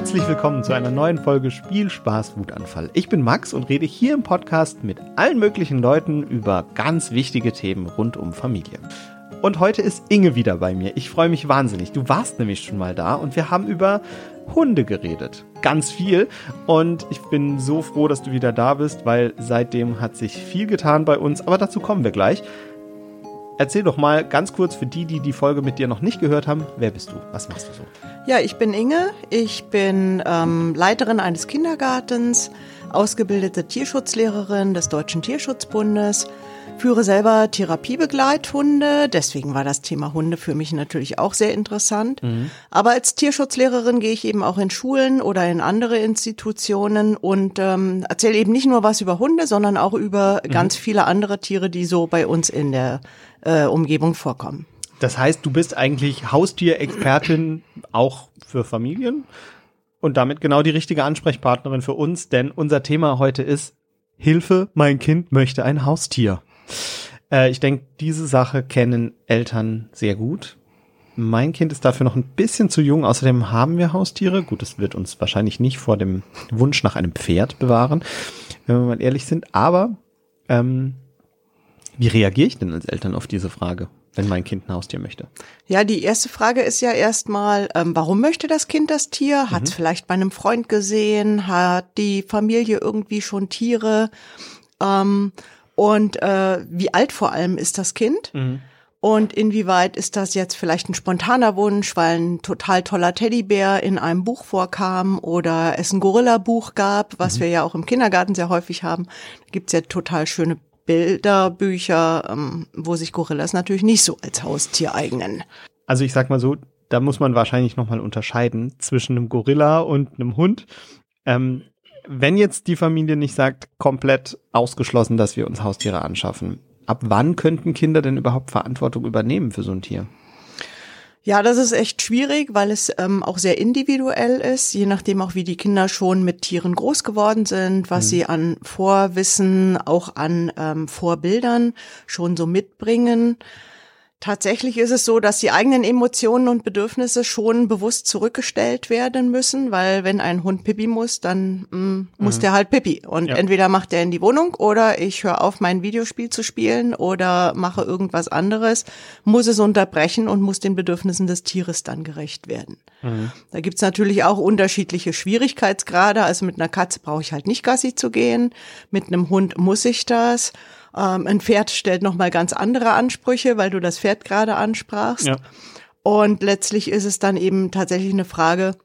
Herzlich willkommen zu einer neuen Folge Spiel, Spaß, Wutanfall. Ich bin Max und rede hier im Podcast mit allen möglichen Leuten über ganz wichtige Themen rund um Familie. Und heute ist Inge wieder bei mir. Ich freue mich wahnsinnig. Du warst nämlich schon mal da und wir haben über Hunde geredet. Ganz viel. Und ich bin so froh, dass du wieder da bist, weil seitdem hat sich viel getan bei uns. Aber dazu kommen wir gleich. Erzähl doch mal ganz kurz für die, die die Folge mit dir noch nicht gehört haben, wer bist du? Was machst du so? Ja, ich bin Inge. Ich bin ähm, Leiterin eines Kindergartens, ausgebildete Tierschutzlehrerin des Deutschen Tierschutzbundes, führe selber Therapiebegleithunde. Deswegen war das Thema Hunde für mich natürlich auch sehr interessant. Mhm. Aber als Tierschutzlehrerin gehe ich eben auch in Schulen oder in andere Institutionen und ähm, erzähle eben nicht nur was über Hunde, sondern auch über mhm. ganz viele andere Tiere, die so bei uns in der äh, Umgebung vorkommen. Das heißt, du bist eigentlich Haustierexpertin auch für Familien und damit genau die richtige Ansprechpartnerin für uns, denn unser Thema heute ist Hilfe, mein Kind möchte ein Haustier. Äh, ich denke, diese Sache kennen Eltern sehr gut. Mein Kind ist dafür noch ein bisschen zu jung. Außerdem haben wir Haustiere. Gut, das wird uns wahrscheinlich nicht vor dem Wunsch nach einem Pferd bewahren, wenn wir mal ehrlich sind. Aber ähm, wie reagiere ich denn als Eltern auf diese Frage? wenn mein Kind ein Haustier möchte? Ja, die erste Frage ist ja erstmal, ähm, warum möchte das Kind das Tier? Hat es mhm. vielleicht bei einem Freund gesehen? Hat die Familie irgendwie schon Tiere? Ähm, und äh, wie alt vor allem ist das Kind? Mhm. Und inwieweit ist das jetzt vielleicht ein spontaner Wunsch, weil ein total toller Teddybär in einem Buch vorkam oder es ein Gorilla-Buch gab, was mhm. wir ja auch im Kindergarten sehr häufig haben. Da gibt's ja total schöne Bilderbücher, ähm, wo sich Gorillas natürlich nicht so als Haustier eignen. Also ich sag mal so, da muss man wahrscheinlich nochmal unterscheiden zwischen einem Gorilla und einem Hund. Ähm, wenn jetzt die Familie nicht sagt, komplett ausgeschlossen, dass wir uns Haustiere anschaffen, ab wann könnten Kinder denn überhaupt Verantwortung übernehmen für so ein Tier? Ja, das ist echt schwierig, weil es ähm, auch sehr individuell ist, je nachdem auch wie die Kinder schon mit Tieren groß geworden sind, was mhm. sie an Vorwissen, auch an ähm, Vorbildern schon so mitbringen. Tatsächlich ist es so, dass die eigenen Emotionen und Bedürfnisse schon bewusst zurückgestellt werden müssen, weil wenn ein Hund Pipi muss, dann mm, muss mhm. der halt Pipi. Und ja. entweder macht er in die Wohnung oder ich höre auf, mein Videospiel zu spielen oder mache irgendwas anderes, muss es unterbrechen und muss den Bedürfnissen des Tieres dann gerecht werden. Mhm. Da gibt's natürlich auch unterschiedliche Schwierigkeitsgrade. Also mit einer Katze brauche ich halt nicht Gassi zu gehen, mit einem Hund muss ich das. Ähm, ein Pferd stellt nochmal ganz andere Ansprüche, weil du das Pferd gerade ansprachst. Ja. Und letztlich ist es dann eben tatsächlich eine Frage,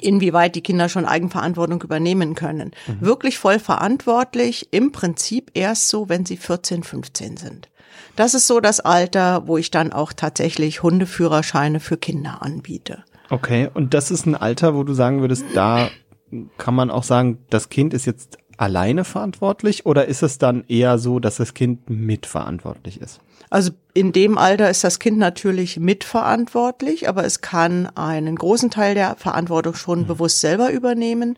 inwieweit die Kinder schon Eigenverantwortung übernehmen können. Mhm. Wirklich voll verantwortlich, im Prinzip erst so, wenn sie 14, 15 sind. Das ist so das Alter, wo ich dann auch tatsächlich Hundeführerscheine für Kinder anbiete. Okay, und das ist ein Alter, wo du sagen würdest, da kann man auch sagen, das Kind ist jetzt alleine verantwortlich oder ist es dann eher so, dass das Kind mitverantwortlich ist? Also in dem Alter ist das Kind natürlich mitverantwortlich, aber es kann einen großen Teil der Verantwortung schon mhm. bewusst selber übernehmen.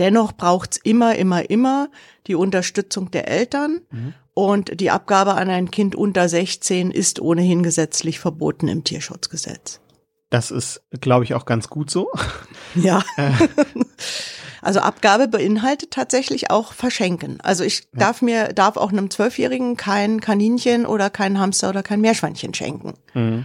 Dennoch braucht's immer, immer, immer die Unterstützung der Eltern. Mhm. Und die Abgabe an ein Kind unter 16 ist ohnehin gesetzlich verboten im Tierschutzgesetz. Das ist, glaube ich, auch ganz gut so. Ja. Also Abgabe beinhaltet tatsächlich auch verschenken. Also ich ja. darf mir, darf auch einem Zwölfjährigen kein Kaninchen oder kein Hamster oder kein Meerschweinchen schenken. Mhm.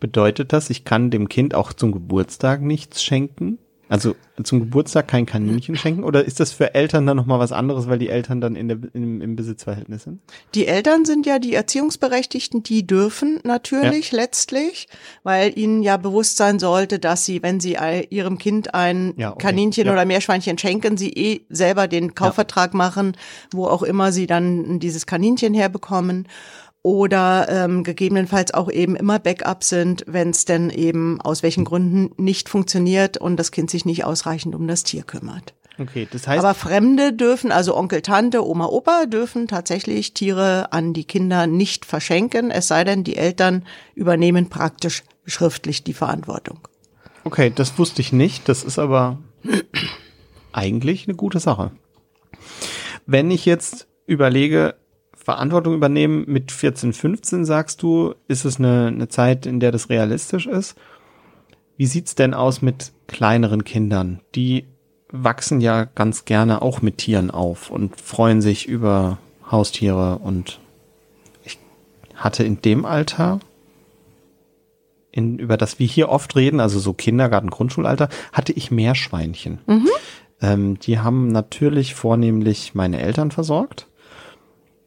Bedeutet das, ich kann dem Kind auch zum Geburtstag nichts schenken? Also zum Geburtstag kein Kaninchen schenken oder ist das für Eltern dann nochmal was anderes, weil die Eltern dann in der, im, im Besitzverhältnis sind? Die Eltern sind ja die Erziehungsberechtigten, die dürfen natürlich ja. letztlich, weil ihnen ja bewusst sein sollte, dass sie, wenn sie ihrem Kind ein ja, okay. Kaninchen ja. oder Meerschweinchen schenken, sie eh selber den Kaufvertrag machen, wo auch immer sie dann dieses Kaninchen herbekommen oder ähm, gegebenenfalls auch eben immer Backup sind, wenn es denn eben aus welchen Gründen nicht funktioniert und das Kind sich nicht ausreichend um das Tier kümmert. Okay, das heißt. Aber Fremde dürfen, also Onkel, Tante, Oma, Opa dürfen tatsächlich Tiere an die Kinder nicht verschenken, es sei denn, die Eltern übernehmen praktisch schriftlich die Verantwortung. Okay, das wusste ich nicht. Das ist aber eigentlich eine gute Sache. Wenn ich jetzt überlege, Verantwortung übernehmen mit 14, 15, sagst du, ist es eine, eine Zeit, in der das realistisch ist. Wie Wie sieht's denn aus mit kleineren Kindern? Die wachsen ja ganz gerne auch mit Tieren auf und freuen sich über Haustiere und ich hatte in dem Alter in, über das wir hier oft reden, also so Kindergarten, Grundschulalter, hatte ich Meerschweinchen. Mhm. Ähm, die haben natürlich vornehmlich meine Eltern versorgt.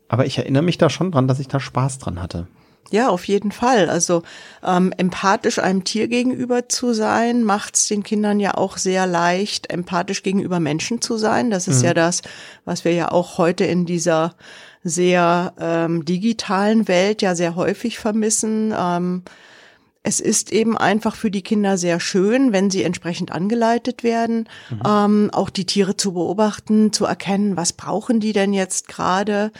Aber ich erinnere mich da schon dran, dass ich da Spaß dran hatte. Ja, auf jeden Fall. Also ähm, empathisch einem Tier gegenüber zu sein, macht es den Kindern ja auch sehr leicht, empathisch gegenüber Menschen zu sein. Das ist mhm. ja das, was wir ja auch heute in dieser sehr ähm, digitalen Welt ja sehr häufig vermissen. Ähm, es ist eben einfach für die Kinder sehr schön, wenn sie entsprechend angeleitet werden, mhm. ähm, auch die Tiere zu beobachten, zu erkennen, was brauchen die denn jetzt gerade.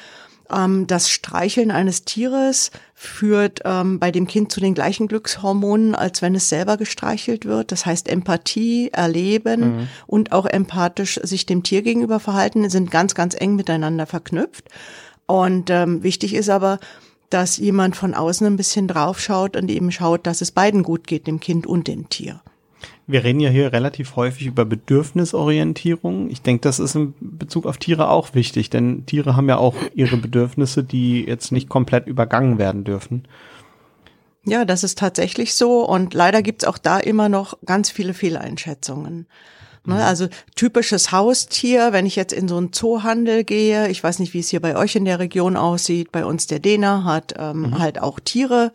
Ähm, das Streicheln eines Tieres führt ähm, bei dem Kind zu den gleichen Glückshormonen, als wenn es selber gestreichelt wird. Das heißt, Empathie, Erleben mhm. und auch empathisch sich dem Tier gegenüber verhalten sind ganz, ganz eng miteinander verknüpft. Und ähm, wichtig ist aber, dass jemand von außen ein bisschen draufschaut und eben schaut, dass es beiden gut geht, dem Kind und dem Tier. Wir reden ja hier relativ häufig über Bedürfnisorientierung. Ich denke, das ist in Bezug auf Tiere auch wichtig, denn Tiere haben ja auch ihre Bedürfnisse, die jetzt nicht komplett übergangen werden dürfen. Ja, das ist tatsächlich so und leider gibt's auch da immer noch ganz viele Fehleinschätzungen. Ne, mhm. also typisches Haustier, wenn ich jetzt in so einen Zoohandel gehe, ich weiß nicht, wie es hier bei euch in der Region aussieht, bei uns der Dena hat ähm, mhm. halt auch Tiere.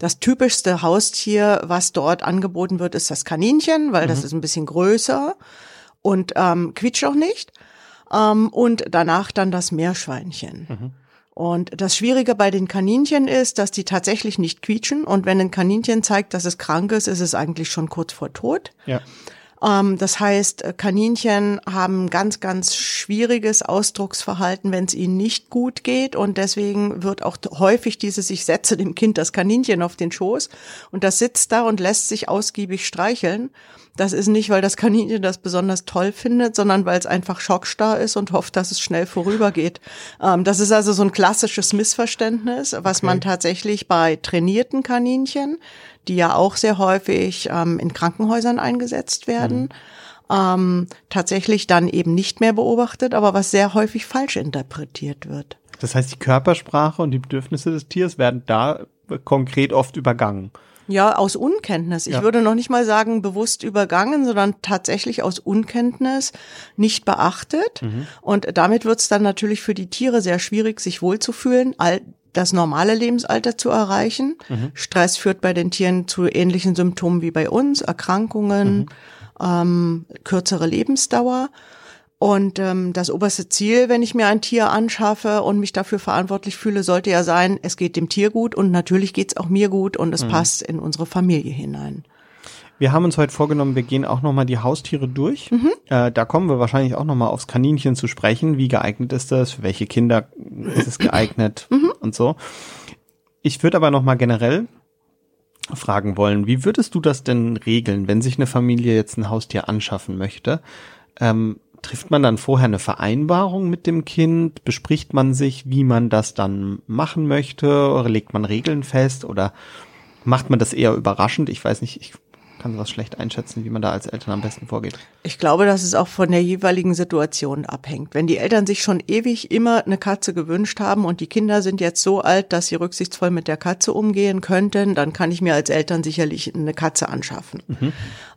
Das typischste Haustier, was dort angeboten wird, ist das Kaninchen, weil mhm. das ist ein bisschen größer und ähm, quietscht auch nicht. Ähm, und danach dann das Meerschweinchen. Mhm. Und das Schwierige bei den Kaninchen ist, dass die tatsächlich nicht quietschen. Und wenn ein Kaninchen zeigt, dass es krank ist, ist es eigentlich schon kurz vor Tod. Ja. Ähm, das heißt, äh, Kaninchen haben ganz, ganz schwieriges Ausdrucksverhalten, wenn es ihnen nicht gut geht. Und deswegen wird auch häufig dieses, ich setze dem Kind das Kaninchen auf den Schoß und das sitzt da und lässt sich ausgiebig streicheln. Das ist nicht, weil das Kaninchen das besonders toll findet, sondern weil es einfach schockstarr ist und hofft, dass es schnell vorübergeht. Ähm, das ist also so ein klassisches Missverständnis, was okay. man tatsächlich bei trainierten Kaninchen die ja auch sehr häufig ähm, in Krankenhäusern eingesetzt werden. Mhm. Ähm, tatsächlich dann eben nicht mehr beobachtet, aber was sehr häufig falsch interpretiert wird. Das heißt, die Körpersprache und die Bedürfnisse des Tiers werden da konkret oft übergangen. Ja, aus Unkenntnis. Ich ja. würde noch nicht mal sagen bewusst übergangen, sondern tatsächlich aus Unkenntnis nicht beachtet. Mhm. Und damit wird es dann natürlich für die Tiere sehr schwierig, sich wohlzufühlen. All das normale Lebensalter zu erreichen. Mhm. Stress führt bei den Tieren zu ähnlichen Symptomen wie bei uns, Erkrankungen, mhm. ähm, kürzere Lebensdauer. Und ähm, das oberste Ziel, wenn ich mir ein Tier anschaffe und mich dafür verantwortlich fühle, sollte ja sein, es geht dem Tier gut und natürlich geht's auch mir gut und es mhm. passt in unsere Familie hinein. Wir haben uns heute vorgenommen, wir gehen auch nochmal die Haustiere durch. Mhm. Äh, da kommen wir wahrscheinlich auch nochmal aufs Kaninchen zu sprechen. Wie geeignet ist das? Für welche Kinder ist es geeignet? Mhm. Und so. Ich würde aber nochmal generell fragen wollen, wie würdest du das denn regeln, wenn sich eine Familie jetzt ein Haustier anschaffen möchte? Ähm, trifft man dann vorher eine Vereinbarung mit dem Kind? Bespricht man sich, wie man das dann machen möchte? Oder legt man Regeln fest? Oder macht man das eher überraschend? Ich weiß nicht, ich kann sowas schlecht einschätzen, wie man da als Eltern am besten vorgeht. Ich glaube, dass es auch von der jeweiligen Situation abhängt. Wenn die Eltern sich schon ewig immer eine Katze gewünscht haben und die Kinder sind jetzt so alt, dass sie rücksichtsvoll mit der Katze umgehen könnten, dann kann ich mir als Eltern sicherlich eine Katze anschaffen. Mhm.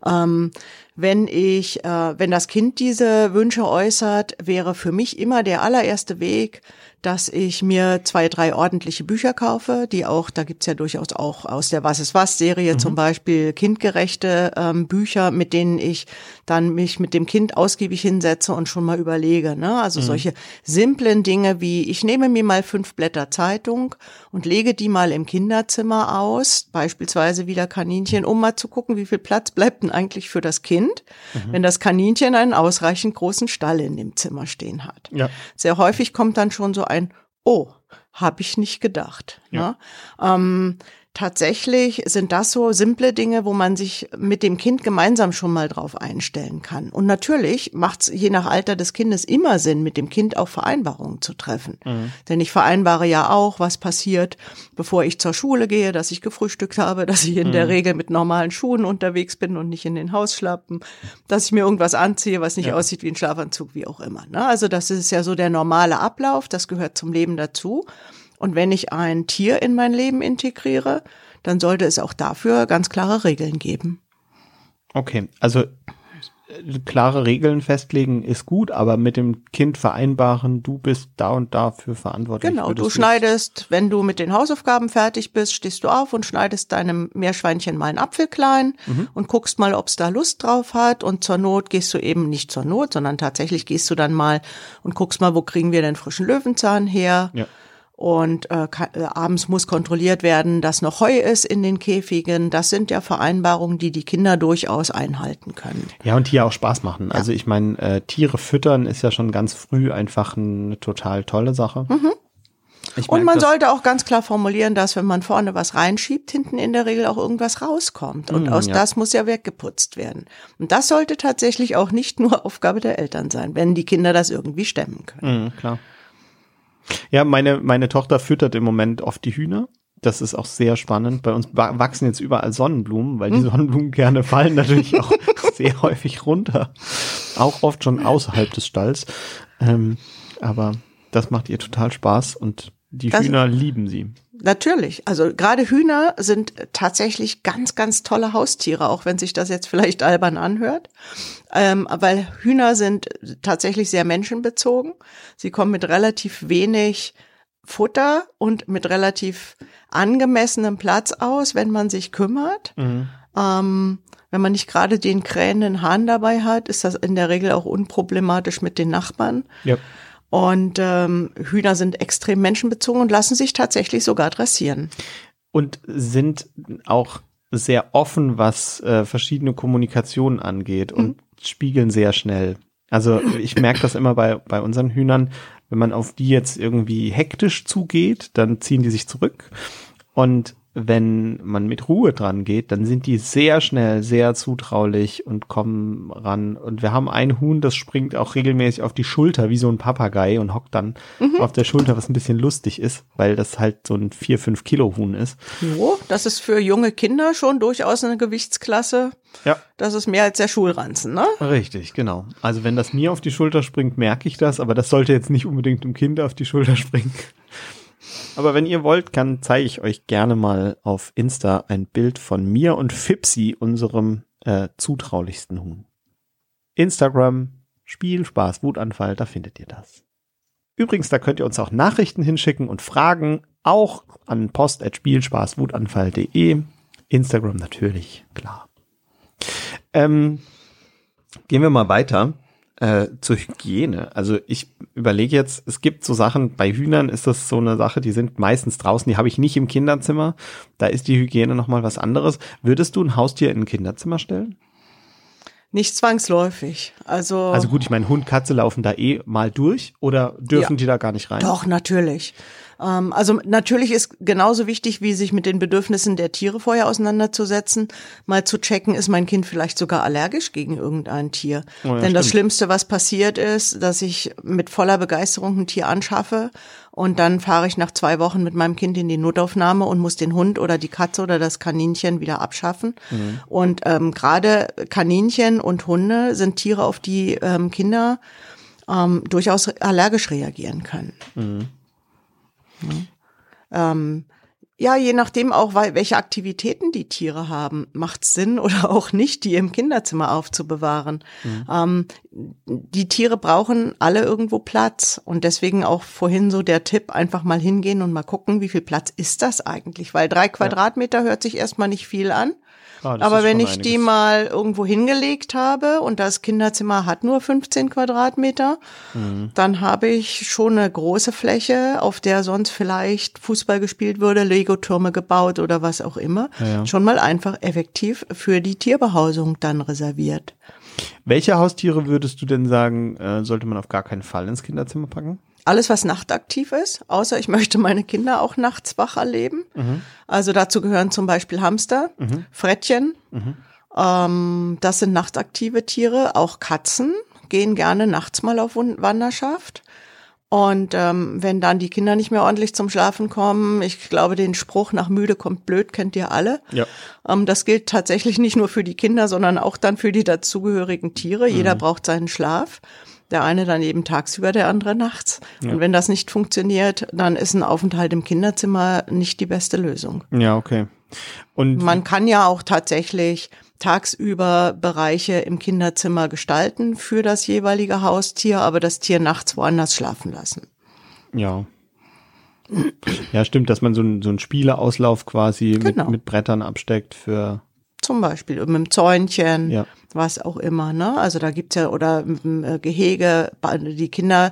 Ähm, wenn ich, äh, wenn das Kind diese Wünsche äußert, wäre für mich immer der allererste Weg, dass ich mir zwei, drei ordentliche Bücher kaufe, die auch, da gibt's ja durchaus auch aus der Was ist was Serie mhm. zum Beispiel kindgerechte ähm, Bücher, mit denen ich dann mich mit dem Kind ausgiebig hinsetze und schon mal überlege. Ne? Also mhm. solche simplen Dinge wie, ich nehme mir mal fünf Blätter Zeitung und lege die mal im Kinderzimmer aus, beispielsweise wieder Kaninchen, um mal zu gucken, wie viel Platz bleibt denn eigentlich für das Kind, mhm. wenn das Kaninchen einen ausreichend großen Stall in dem Zimmer stehen hat. Ja. Sehr häufig kommt dann schon so ein, oh, habe ich nicht gedacht. Ja. Ne? Ähm, tatsächlich sind das so simple Dinge, wo man sich mit dem Kind gemeinsam schon mal drauf einstellen kann. Und natürlich macht es je nach Alter des Kindes immer Sinn, mit dem Kind auch Vereinbarungen zu treffen. Mhm. Denn ich vereinbare ja auch, was passiert, bevor ich zur Schule gehe, dass ich gefrühstückt habe, dass ich in mhm. der Regel mit normalen Schuhen unterwegs bin und nicht in den Hausschlappen, dass ich mir irgendwas anziehe, was nicht ja. aussieht wie ein Schlafanzug, wie auch immer. Ne? Also das ist ja so der normale Ablauf, das gehört zum Leben dazu. Und wenn ich ein Tier in mein Leben integriere, dann sollte es auch dafür ganz klare Regeln geben. Okay, also äh, klare Regeln festlegen ist gut, aber mit dem Kind vereinbaren, du bist da und dafür verantwortlich. Genau, du schneidest, wenn du mit den Hausaufgaben fertig bist, stehst du auf und schneidest deinem Meerschweinchen mal einen Apfel klein mhm. und guckst mal, ob es da Lust drauf hat und zur Not gehst du eben nicht zur Not, sondern tatsächlich gehst du dann mal und guckst mal, wo kriegen wir den frischen Löwenzahn her. Ja und äh, äh, abends muss kontrolliert werden, dass noch Heu ist in den Käfigen. Das sind ja Vereinbarungen, die die Kinder durchaus einhalten können. Ja, und hier auch Spaß machen. Ja. Also ich meine, äh, Tiere füttern ist ja schon ganz früh einfach eine total tolle Sache. Mhm. und man sollte auch ganz klar formulieren, dass wenn man vorne was reinschiebt, hinten in der Regel auch irgendwas rauskommt. Und mm, aus ja. das muss ja weggeputzt werden. Und das sollte tatsächlich auch nicht nur Aufgabe der Eltern sein, wenn die Kinder das irgendwie stemmen können. Mm, klar. Ja, meine, meine Tochter füttert im Moment oft die Hühner. Das ist auch sehr spannend. Bei uns wachsen jetzt überall Sonnenblumen, weil die hm. Sonnenblumen gerne fallen natürlich auch sehr häufig runter. Auch oft schon außerhalb des Stalls. Ähm, aber das macht ihr total Spaß und die das, Hühner lieben sie. Natürlich. Also gerade Hühner sind tatsächlich ganz, ganz tolle Haustiere, auch wenn sich das jetzt vielleicht albern anhört. Ähm, weil Hühner sind tatsächlich sehr menschenbezogen. Sie kommen mit relativ wenig Futter und mit relativ angemessenem Platz aus, wenn man sich kümmert. Mhm. Ähm, wenn man nicht gerade den krähenden Hahn dabei hat, ist das in der Regel auch unproblematisch mit den Nachbarn. Ja. Und ähm, Hühner sind extrem menschenbezogen und lassen sich tatsächlich sogar dressieren. Und sind auch sehr offen, was äh, verschiedene Kommunikationen angeht und mhm. spiegeln sehr schnell. Also ich merke das immer bei, bei unseren Hühnern, wenn man auf die jetzt irgendwie hektisch zugeht, dann ziehen die sich zurück. Und wenn man mit Ruhe dran geht, dann sind die sehr schnell, sehr zutraulich und kommen ran. Und wir haben ein Huhn, das springt auch regelmäßig auf die Schulter wie so ein Papagei und hockt dann mhm. auf der Schulter, was ein bisschen lustig ist, weil das halt so ein vier fünf Kilo Huhn ist. Jo, das ist für junge Kinder schon durchaus eine Gewichtsklasse. Ja. Das ist mehr als der Schulranzen, ne? Richtig, genau. Also wenn das mir auf die Schulter springt, merke ich das, aber das sollte jetzt nicht unbedingt dem Kind auf die Schulter springen. Aber wenn ihr wollt, kann zeige ich euch gerne mal auf Insta ein Bild von mir und Fipsi, unserem äh, zutraulichsten Huhn. Instagram, Spiel, Spaß, Wutanfall, da findet ihr das. Übrigens, da könnt ihr uns auch Nachrichten hinschicken und Fragen, auch an post.spielspaßwutanfall.de. Instagram natürlich, klar. Ähm, gehen wir mal weiter äh, zur Hygiene. Also ich überlege jetzt, es gibt so Sachen, bei Hühnern ist das so eine Sache, die sind meistens draußen, die habe ich nicht im Kinderzimmer. Da ist die Hygiene nochmal was anderes. Würdest du ein Haustier in ein Kinderzimmer stellen? Nicht zwangsläufig. Also, also gut, ich meine, Hund, Katze laufen da eh mal durch oder dürfen ja, die da gar nicht rein? Doch, natürlich. Ähm, also natürlich ist genauso wichtig, wie sich mit den Bedürfnissen der Tiere vorher auseinanderzusetzen, mal zu checken, ist mein Kind vielleicht sogar allergisch gegen irgendein Tier. Oh ja, Denn stimmt. das Schlimmste, was passiert ist, dass ich mit voller Begeisterung ein Tier anschaffe und dann fahre ich nach zwei Wochen mit meinem Kind in die Notaufnahme und muss den Hund oder die Katze oder das Kaninchen wieder abschaffen. Mhm. Und ähm, gerade Kaninchen und Hunde sind Tiere, auf die ähm, Kinder ähm, durchaus allergisch reagieren können. Mhm. Ähm, ja, je nachdem auch, welche Aktivitäten die Tiere haben, macht Sinn oder auch nicht, die im Kinderzimmer aufzubewahren. Mhm. Ähm, die Tiere brauchen alle irgendwo Platz und deswegen auch vorhin so der Tipp, einfach mal hingehen und mal gucken, wie viel Platz ist das eigentlich, weil drei Quadratmeter ja. hört sich erstmal nicht viel an. Ah, Aber wenn ich einiges. die mal irgendwo hingelegt habe und das Kinderzimmer hat nur 15 Quadratmeter, mhm. dann habe ich schon eine große Fläche, auf der sonst vielleicht Fußball gespielt würde, Lego-Türme gebaut oder was auch immer, ja, ja. schon mal einfach effektiv für die Tierbehausung dann reserviert. Welche Haustiere würdest du denn sagen, äh, sollte man auf gar keinen Fall ins Kinderzimmer packen? Alles, was nachtaktiv ist, außer ich möchte meine Kinder auch nachts wach erleben. Also dazu gehören zum Beispiel Hamster, Frettchen. Ähm, das sind nachtaktive Tiere, auch Katzen gehen gerne nachts mal auf Wanderschaft. Und ähm, wenn dann die Kinder nicht mehr ordentlich zum Schlafen kommen, ich glaube, den Spruch nach müde kommt blöd kennt ihr alle. Ja. Ähm, das gilt tatsächlich nicht nur für die Kinder, sondern auch dann für die dazugehörigen Tiere. Jeder braucht seinen Schlaf. Der eine dann eben tagsüber, der andere nachts. Und wenn das nicht funktioniert, dann ist ein Aufenthalt im Kinderzimmer nicht die beste Lösung. Ja, okay. Und Man kann ja auch tatsächlich tagsüber Bereiche im Kinderzimmer gestalten für das jeweilige Haustier, aber das Tier nachts woanders schlafen lassen. ja. Ja, stimmt, dass man so einen so einen Spieleauslauf quasi Genau. mit, mit Brettern absteckt für Zum Beispiel mit dem Zäunchen, Ja. Was auch immer, ne? Also da gibt's ja, oder äh, Gehege, die Kinder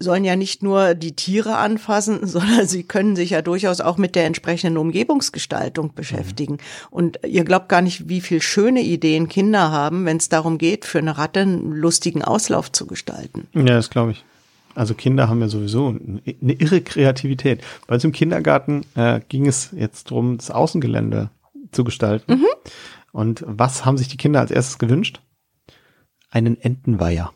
sollen ja nicht nur die Tiere anfassen, sondern sie können sich ja durchaus auch mit der entsprechenden Umgebungsgestaltung beschäftigen. Und ihr glaubt gar nicht, wie viel schöne Ideen Kinder haben, wenn es darum geht, für eine Ratte einen lustigen Auslauf zu gestalten. Ja, das glaube ich. Also Kinder haben ja sowieso eine irre Kreativität. Bei uns im Kindergarten äh, ging es jetzt drum, das Außengelände zu gestalten. Mhm. Und was haben sich die Kinder als erstes gewünscht? Einen Entenweiher.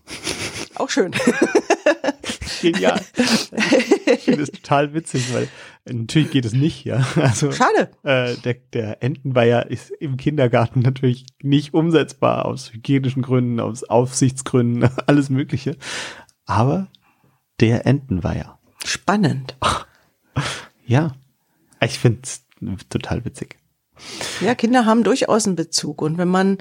Auch schön. Genial. ich finde es total witzig, weil natürlich geht es nicht, ja. Also Schade. äh, der, der Entenweiher ist im Kindergarten natürlich nicht umsetzbar aus hygienischen Gründen, aus Aufsichtsgründen, alles Mögliche. Aber der Entenweiher. Spannend. Ja, ich finde es total witzig. Ja, Kinder haben durchaus einen Bezug. Und wenn man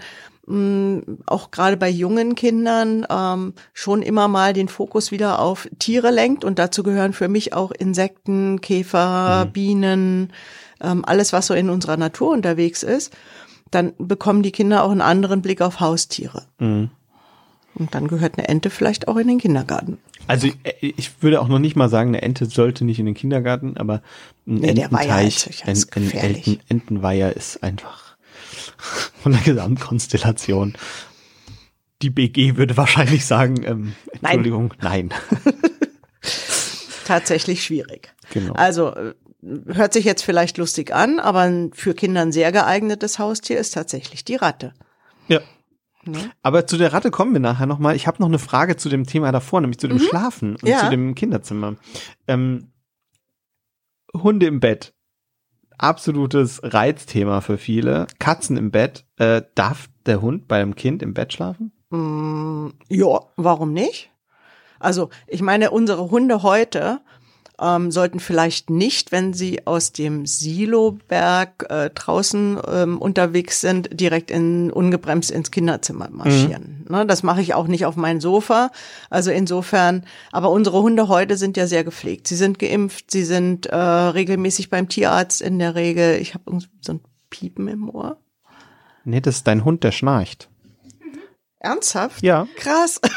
mh, auch gerade bei jungen Kindern ähm, schon immer mal den Fokus wieder auf Tiere lenkt, und dazu gehören für mich auch Insekten, Käfer, Bienen, ähm, alles, was so in unserer Natur unterwegs ist, dann bekommen die Kinder auch einen anderen Blick auf Haustiere. Mhm. Und dann gehört eine Ente vielleicht auch in den Kindergarten. Also ich, ich würde auch noch nicht mal sagen, eine Ente sollte nicht in den Kindergarten, aber ein Nee, Ententeich, ein, ein. Enten, Entenweiher ist einfach von der Gesamtkonstellation. Die BG würde wahrscheinlich sagen, ähm, Entschuldigung, nein. Tatsächlich schwierig. Genau. Also äh, hört sich jetzt vielleicht lustig an, aber für Kinder ein sehr geeignetes Haustier ist tatsächlich die Ratte. Ja. Ne? Aber zu der Ratte kommen wir nachher nochmal. Ich habe noch eine Frage zu dem Thema davor, nämlich zu dem Schlafen und Mhm. Ja. zu dem Kinderzimmer. Ähm, Hunde im Bett. Absolutes Reizthema für viele. Katzen im Bett. Äh, darf der Hund bei einem Kind im Bett schlafen? Mm, ja, warum nicht? Also ich meine, unsere Hunde heute ähm, sollten vielleicht nicht, wenn sie aus dem Siloberg äh, draußen ähm, unterwegs sind, direkt in ungebremst ins Kinderzimmer marschieren. Ne, das mache ich auch nicht auf mein Sofa. Also insofern, aber unsere Hunde heute sind ja sehr gepflegt. Sie sind geimpft, sie sind äh, regelmäßig beim Tierarzt in der Regel. Ich habe so ein Piepen im Ohr. Nee, das ist dein Hund, der schnarcht. Ernsthaft? Ja. Krass.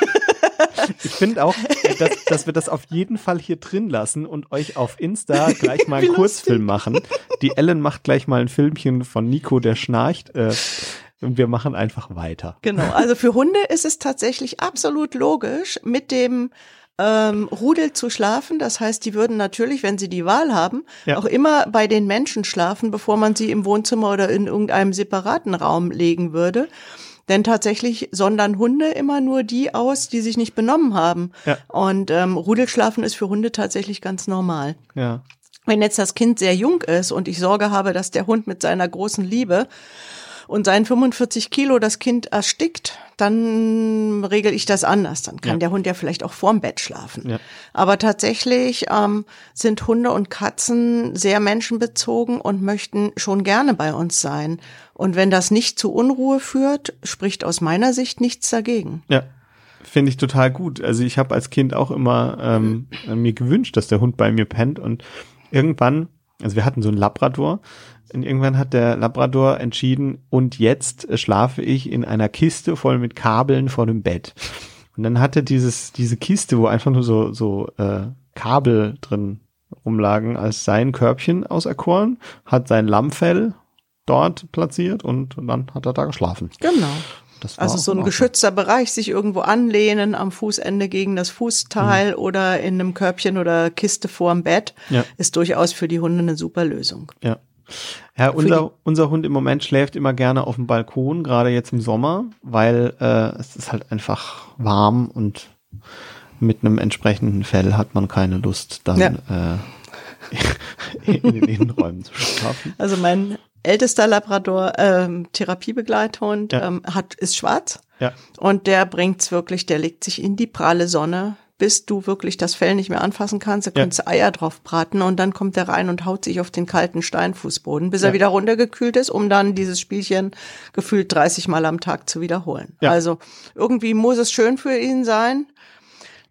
Ich finde auch, dass, dass wir das auf jeden Fall hier drin lassen und euch auf Insta gleich mal einen Kurzfilm machen. Die Ellen macht gleich mal ein Filmchen von Nico, der schnarcht. Äh, und wir machen einfach weiter. Genau, also für Hunde ist es tatsächlich absolut logisch, mit dem ähm, Rudel zu schlafen. Das heißt, die würden natürlich, wenn sie die Wahl haben, Ja. auch immer bei den Menschen schlafen, bevor man sie im Wohnzimmer oder in irgendeinem separaten Raum legen würde. Denn tatsächlich sondern Hunde immer nur die aus, die sich nicht benommen haben. Ja. Und ähm, Rudelschlafen ist für Hunde tatsächlich ganz normal. Ja. Wenn jetzt das Kind sehr jung ist und ich Sorge habe, dass der Hund mit seiner großen Liebe und seinen 45 Kilo das Kind erstickt, dann regel ich das anders. Dann kann Ja. der Hund ja vielleicht auch vorm Bett schlafen. Ja. Aber tatsächlich ähm, sind Hunde und Katzen sehr menschenbezogen und möchten schon gerne bei uns sein. Und wenn das nicht zu Unruhe führt, spricht aus meiner Sicht nichts dagegen. Ja, finde ich total gut. Also ich habe als Kind auch immer ähm, mir gewünscht, dass der Hund bei mir pennt und irgendwann, also wir hatten so einen Labrador und irgendwann hat der Labrador entschieden und jetzt äh, schlafe ich in einer Kiste voll mit Kabeln vor dem Bett. Und dann hatte dieses diese Kiste, wo einfach nur so so äh, Kabel drin rumlagen, als sein Körbchen auserkoren, hat sein Lammfell dort platziert und dann hat er da geschlafen. Genau. Also so ein geschützter Bereich, sich irgendwo anlehnen, am Fußende gegen das Fußteil mhm. oder in einem Körbchen oder Kiste vorm Bett, ja. ist durchaus für die Hunde eine super Lösung. Ja. Ja, unser, unser Hund im Moment schläft immer gerne auf dem Balkon, gerade jetzt im Sommer, weil äh, es ist halt einfach warm und mit einem entsprechenden Fell hat man keine Lust, dann ja. äh, in den Innenräumen zu schlafen. Also mein ältester Labrador ähm, Therapiebegleithund ja. ähm, hat ist schwarz ja. und der bringt's wirklich, der legt sich in die pralle Sonne, bis du wirklich das Fell nicht mehr anfassen kannst. Da ja. kannst du Eier drauf braten und dann kommt er rein und haut sich auf den kalten Steinfußboden, bis ja. er wieder runtergekühlt ist, um dann dieses Spielchen gefühlt 30 Mal am Tag zu wiederholen. Ja. Also irgendwie muss es schön für ihn sein.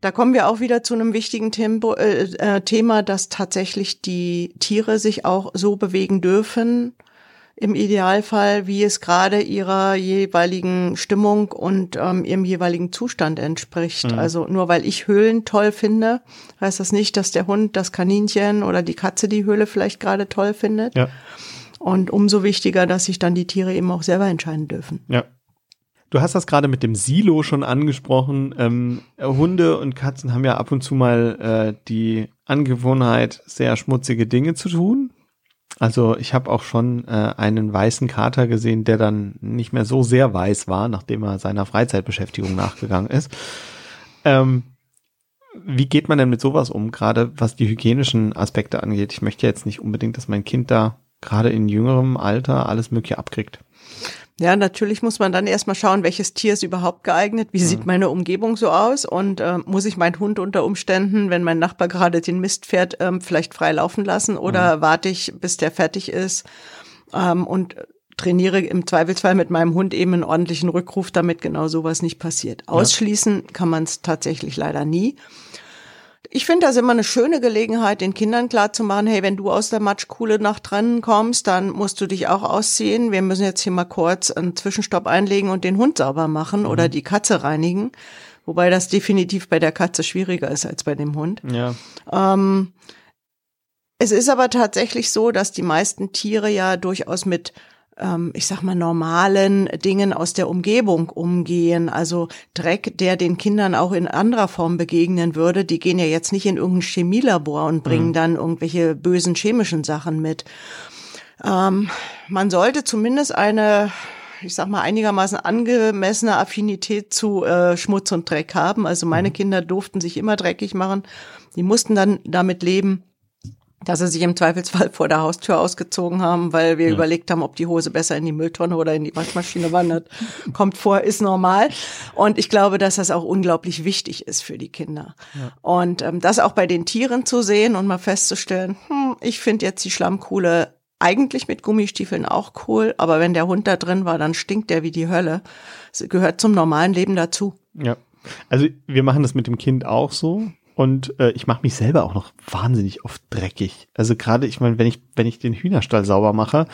Da kommen wir auch wieder zu einem wichtigen Tempo, äh, äh, Thema, dass tatsächlich die Tiere sich auch so bewegen dürfen, im Idealfall, wie es gerade ihrer jeweiligen Stimmung und ähm, ihrem jeweiligen Zustand entspricht. Mhm. Also nur weil ich Höhlen toll finde, heißt das nicht, dass der Hund, das Kaninchen oder die Katze die Höhle vielleicht gerade toll findet. Ja. Und umso wichtiger, dass sich dann die Tiere eben auch selber entscheiden dürfen. Ja. Du hast das gerade mit dem Silo schon angesprochen. Ähm, Hunde und Katzen haben ja ab und zu mal äh, die Angewohnheit, sehr schmutzige Dinge zu tun. Also ich habe auch schon äh, einen weißen Kater gesehen, der dann nicht mehr so sehr weiß war, nachdem er seiner Freizeitbeschäftigung nachgegangen ist. Ähm, wie geht man denn mit sowas um, gerade was die hygienischen Aspekte angeht? Ich möchte jetzt nicht unbedingt, dass mein Kind da gerade in jüngerem Alter alles Mögliche abkriegt. Ja, natürlich muss man dann erstmal schauen, welches Tier ist überhaupt geeignet, wie mhm. sieht meine Umgebung so aus und äh, muss ich meinen Hund unter Umständen, wenn mein Nachbar gerade den Mist fährt, ähm, vielleicht frei laufen lassen oder mhm. warte ich, bis der fertig ist ähm, und trainiere im Zweifelsfall mit meinem Hund eben einen ordentlichen Rückruf, damit genau sowas nicht passiert. Ausschließen kann man es tatsächlich leider nie. Ich finde das immer eine schöne Gelegenheit, den Kindern klarzumachen, hey, wenn du aus der Matschkuhle nach drinnen kommst, dann musst du dich auch ausziehen. Wir müssen jetzt hier mal kurz einen Zwischenstopp einlegen und den Hund sauber machen mhm. oder die Katze reinigen. Wobei das definitiv bei der Katze schwieriger ist als bei dem Hund. Ja. Ähm, es ist aber tatsächlich so, dass die meisten Tiere ja durchaus mit ich sag mal, normalen Dingen aus der Umgebung umgehen. Also Dreck, der den Kindern auch in anderer Form begegnen würde. Die gehen ja jetzt nicht in irgendein Chemielabor und bringen mhm. dann irgendwelche bösen chemischen Sachen mit. Ähm, man sollte zumindest eine ich sag mal, einigermaßen angemessene Affinität zu äh, Schmutz und Dreck haben. Also meine mhm. Kinder durften sich immer dreckig machen. Die mussten dann damit leben dass sie sich im Zweifelsfall vor der Haustür ausgezogen haben, weil wir ja. überlegt haben, ob die Hose besser in die Mülltonne oder in die Waschmaschine wandert. Kommt vor, ist normal. Und ich glaube, dass das auch unglaublich wichtig ist für die Kinder. Ja. Und ähm, das auch bei den Tieren zu sehen und mal festzustellen, hm, ich finde jetzt die Schlammkuhle eigentlich mit Gummistiefeln auch cool, aber wenn der Hund da drin war, dann stinkt der wie die Hölle. Das gehört zum normalen Leben dazu. Ja. Also wir machen das mit dem Kind auch so. Und äh, ich mache mich selber auch noch wahnsinnig oft dreckig. Also gerade, ich meine, wenn ich, wenn ich den Hühnerstall sauber mache,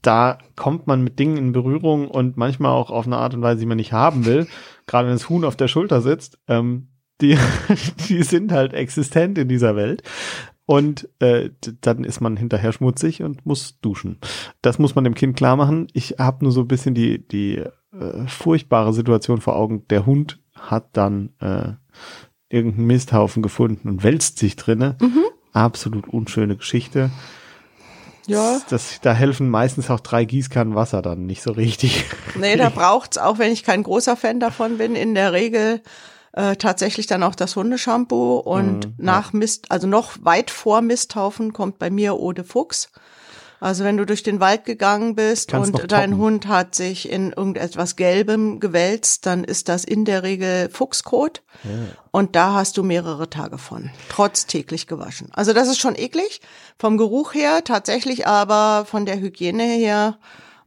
da kommt man mit Dingen in Berührung und manchmal auch auf eine Art und Weise, die man nicht haben will. Gerade wenn das Huhn auf der Schulter sitzt, ähm, die, die sind halt existent in dieser Welt. Und äh, dann ist man hinterher schmutzig und muss duschen. Das muss man dem Kind klar machen. Ich habe nur so ein bisschen die, die äh, furchtbare Situation vor Augen. Der Hund hat dann äh, irgendeinen Misthaufen gefunden und wälzt sich drinne. Mhm. Absolut unschöne Geschichte. Ja. Das, da helfen meistens auch drei Gießkannen Wasser dann nicht so richtig. Nee, da braucht's auch, wenn ich kein großer Fan davon bin, in der Regel äh, tatsächlich dann auch das Hundeshampoo und mhm, nach Mist, also noch weit vor Misthaufen kommt bei mir Ode Fuchs. Also wenn du durch den Wald gegangen bist Kannst und dein Hund hat sich in irgendetwas Gelbem gewälzt, dann ist das in der Regel Fuchskot. Ja. Und da hast du mehrere Tage von, trotz täglich gewaschen. Also das ist schon eklig vom Geruch her, tatsächlich aber von der Hygiene her.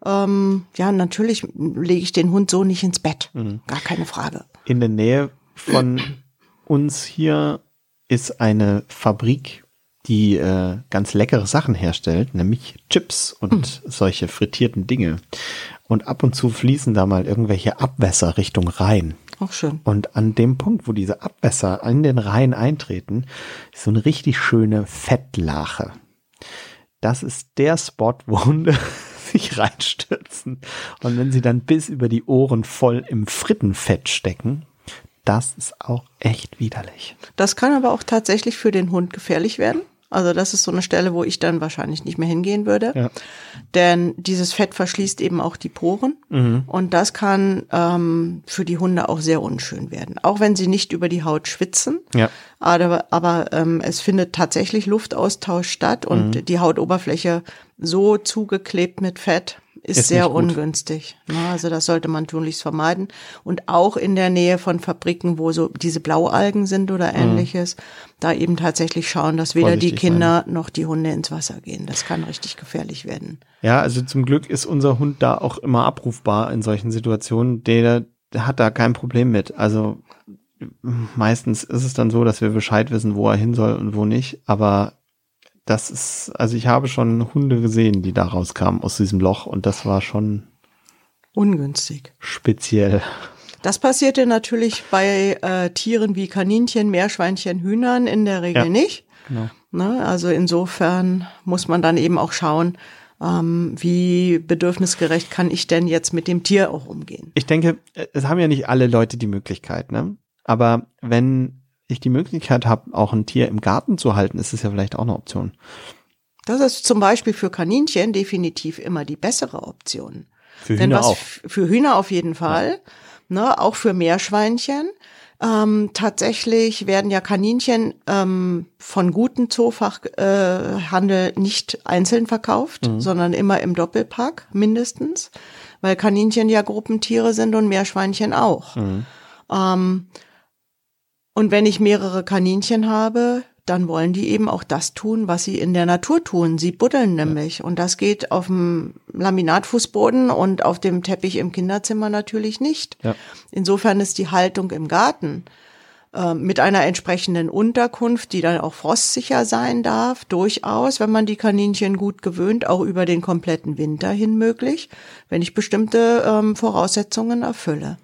Ähm, ja, natürlich lege ich den Hund so nicht ins Bett. Mhm. Gar keine Frage. In der Nähe von uns hier ist eine Fabrik, die äh, ganz leckere Sachen herstellt, nämlich Chips und mhm. solche frittierten Dinge. Und ab und zu fließen da mal irgendwelche Abwässer Richtung Rhein. Auch schön. Und an dem Punkt, wo diese Abwässer in den Rhein eintreten, ist so eine richtig schöne Fettlache. Das ist der Spot, wo Hunde sich reinstürzen. Und wenn sie dann bis über die Ohren voll im Frittenfett stecken, das ist auch echt widerlich. Das kann aber auch tatsächlich für den Hund gefährlich werden. Also das ist so eine Stelle, wo ich dann wahrscheinlich nicht mehr hingehen würde. Ja. Denn dieses Fett verschließt eben auch die Poren. Mhm. Und das kann ähm, für die Hunde auch sehr unschön werden. Auch wenn sie nicht über die Haut schwitzen. Ja. Aber, aber ähm, es findet tatsächlich Luftaustausch statt und Mhm. die Hautoberfläche so zugeklebt mit Fett ist, Ist sehr ungünstig. Na, also das sollte man tunlichst vermeiden. Und auch in der Nähe von Fabriken, wo so diese Blaualgen sind oder ähnliches, da eben tatsächlich schauen, dass weder die Mhm. Vorsichtig Kinder noch die Hunde ins Wasser gehen. Das kann richtig gefährlich werden. Ja, also zum Glück ist unser Hund da auch immer abrufbar in solchen Situationen. Der, der hat da kein Problem mit. Also meistens ist es dann so, dass wir Bescheid wissen, wo er hin soll und wo nicht. Aber das ist, also ich habe schon Hunde gesehen, die da rauskamen aus diesem Loch und das war schon Ungünstig. speziell. Das passierte natürlich bei äh, Tieren wie Kaninchen, Meerschweinchen, Hühnern in der Regel Ja. nicht. Genau. Ne? Also insofern muss man dann eben auch schauen, ähm, wie bedürfnisgerecht kann ich denn jetzt mit dem Tier auch umgehen. Ich denke, es haben ja nicht alle Leute die Möglichkeit, ne? Aber wenn ich die Möglichkeit habe, auch ein Tier im Garten zu halten, ist es ja vielleicht auch eine Option. Das ist zum Beispiel für Kaninchen definitiv immer die bessere Option. Für Denn Hühner was auch. für Hühner auf jeden Fall, ne, auch für Meerschweinchen. Ähm, tatsächlich werden ja Kaninchen ähm, von guten Zoofachhandel äh, nicht einzeln verkauft, Mhm. sondern immer im Doppelpack mindestens, weil Kaninchen ja Gruppentiere sind und Meerschweinchen auch. Mhm. Ähm, und wenn ich mehrere Kaninchen habe, dann wollen die eben auch das tun, was sie in der Natur tun. Sie buddeln nämlich. Und das geht auf dem Laminatfußboden und auf dem Teppich im Kinderzimmer natürlich nicht. Ja. Insofern ist die Haltung im Garten äh, mit einer entsprechenden Unterkunft, die dann auch frostsicher sein darf, durchaus, wenn man die Kaninchen gut gewöhnt, auch über den kompletten Winter hin möglich, wenn ich bestimmte ähm, Voraussetzungen erfülle.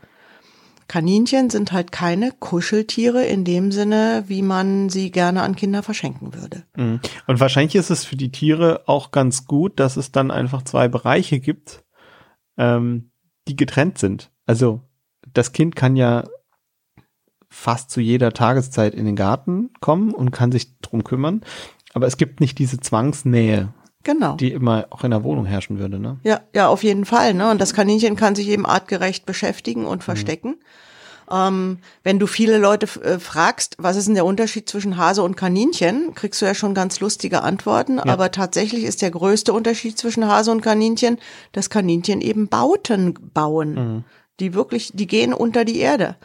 Kaninchen sind halt keine Kuscheltiere in dem Sinne, wie man sie gerne an Kinder verschenken würde. Mhm. Und wahrscheinlich ist es für die Tiere auch ganz gut, dass es dann einfach zwei Bereiche gibt, ähm, die getrennt sind. Also das Kind kann ja fast zu jeder Tageszeit in den Garten kommen und kann sich drum kümmern, aber es gibt nicht diese Zwangsnähe, Genau. die immer auch in der Wohnung herrschen würde. Ne? Ja, ja, auf jeden Fall. Ne? Und das Kaninchen kann sich eben artgerecht beschäftigen und verstecken. Ähm, wenn du viele Leute äh, fragst, was ist denn der Unterschied zwischen Hase und Kaninchen, kriegst du ja schon ganz lustige Antworten. Aber tatsächlich ist der größte Unterschied zwischen Hase und Kaninchen, dass Kaninchen eben Bauten bauen. Die wirklich, die gehen unter die Erde.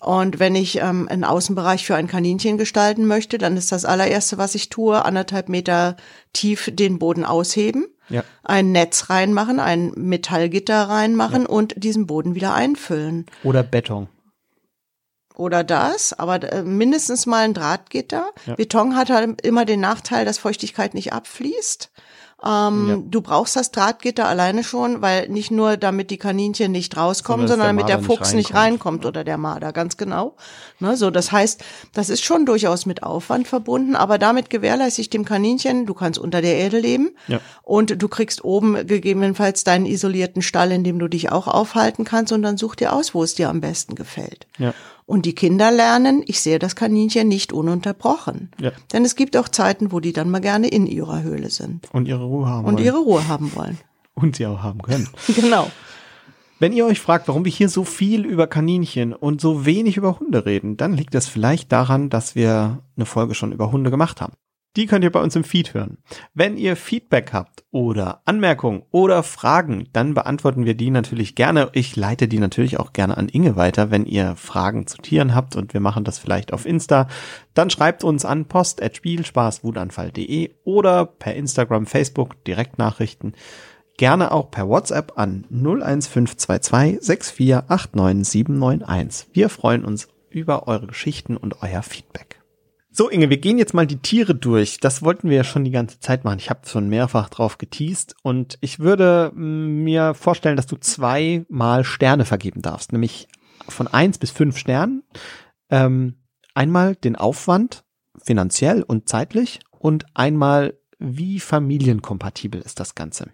Und wenn ich ähm, einen Außenbereich für ein Kaninchen gestalten möchte, dann ist das allererste, was ich tue, anderthalb Meter tief den Boden ausheben, Ja. ein Netz reinmachen, ein Metallgitter reinmachen und diesen Boden wieder einfüllen. Oder Beton. Oder das, aber äh, mindestens mal ein Drahtgitter. Ja. Beton hat halt immer den Nachteil, dass Feuchtigkeit nicht abfließt. Ähm, Ja. Du brauchst das Drahtgitter alleine schon, weil nicht nur damit die Kaninchen nicht rauskommen, Sondern, dass sondern der damit der Fuchs nicht reinkommt. reinkommt oder der Marder, ganz genau. Ne, so, das heißt, das ist schon durchaus mit Aufwand verbunden, aber damit gewährleiste ich dem Kaninchen, du kannst unter der Erde leben Ja. und du kriegst oben gegebenenfalls deinen isolierten Stall, in dem du dich auch aufhalten kannst und dann such dir aus, wo es dir am besten gefällt. Ja. Und die Kinder lernen, ich sehe das Kaninchen nicht ununterbrochen. Ja. Denn es gibt auch Zeiten, wo die dann mal gerne in ihrer Höhle sind Und ihre Ruhe haben und wollen. ihre Ruhe haben wollen. und sie auch haben können. genau. Wenn ihr euch fragt, warum wir hier so viel über Kaninchen und so wenig über Hunde reden, dann liegt das vielleicht daran, dass wir eine Folge schon über Hunde gemacht haben. Die könnt ihr bei uns im Feed hören. Wenn ihr Feedback habt oder Anmerkungen oder Fragen, dann beantworten wir die natürlich gerne. Ich leite die natürlich auch gerne an Inge weiter, wenn ihr Fragen zu Tieren habt und wir machen das vielleicht auf Insta. Dann schreibt uns an post.spielspaßwutanfall.de oder per Instagram, Facebook Direktnachrichten. Gerne auch per WhatsApp an 01522 6489791. Wir freuen uns über eure Geschichten und euer Feedback. So, Inge, wir gehen jetzt mal die Tiere durch. Das wollten wir ja schon die ganze Zeit machen. Ich habe schon mehrfach drauf geteased und ich würde mm, mir vorstellen, dass du zweimal Sterne vergeben darfst, nämlich von eins bis fünf Sternen. Ähm, einmal den Aufwand, finanziell und zeitlich, und einmal wie familienkompatibel ist das Ganze?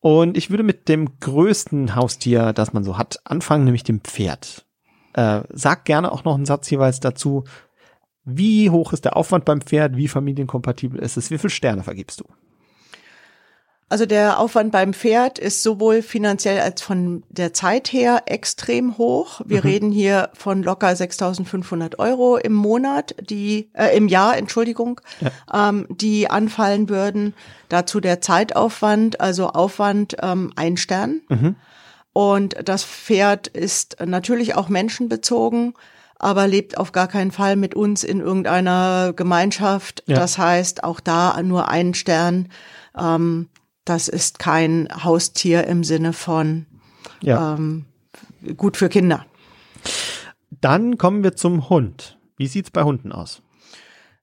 Und ich würde mit dem größten Haustier, das man so hat, anfangen, nämlich dem Pferd. Äh, sag gerne auch noch einen Satz jeweils dazu. Wie hoch ist der Aufwand beim Pferd? Wie familienkompatibel ist es? Wie viele Sterne vergibst du? Also der Aufwand beim Pferd ist sowohl finanziell als von der Zeit her extrem hoch. Wir mhm. reden hier von locker 6.500 Euro im Monat, die äh, im Jahr, Entschuldigung, ja. ähm, die anfallen würden. Dazu der Zeitaufwand, also Aufwand ähm, ein Stern. Mhm. Und das Pferd ist natürlich auch menschenbezogen aber lebt auf gar keinen Fall mit uns in irgendeiner Gemeinschaft. Ja. Das heißt, auch da nur einen Stern. Ähm, das ist kein Haustier im Sinne von ja. ähm, gut für Kinder. Dann kommen wir zum Hund. Wie sieht's bei Hunden aus?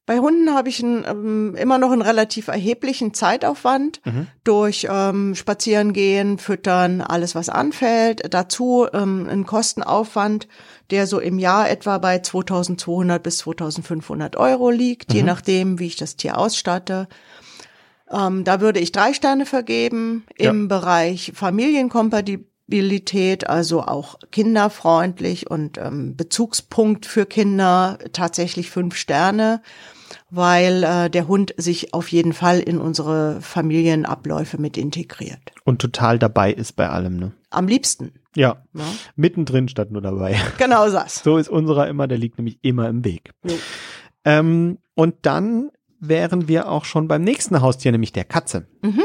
Bei Hunden habe ich einen, ähm, immer noch einen relativ erheblichen Zeitaufwand mhm. durch ähm, Spazierengehen, Füttern, alles was anfällt. Dazu ähm, einen Kostenaufwand, der so im Jahr etwa bei 2200 bis 2500 Euro liegt, mhm. je nachdem, wie ich das Tier ausstatte. Ähm, da würde ich drei Sterne vergeben im ja. Bereich Familienkompatibilität, also auch kinderfreundlich und ähm, Bezugspunkt für Kinder tatsächlich fünf Sterne, weil äh, der Hund sich auf jeden Fall in unsere Familienabläufe mit integriert. Und total dabei ist bei allem, ne? Am liebsten. Ja. ja. Mittendrin statt nur dabei. Genau das. So ist unserer immer, der liegt nämlich immer im Weg. Ja. Ähm, und dann wären wir auch schon beim nächsten Haustier, nämlich der Katze. Mhm.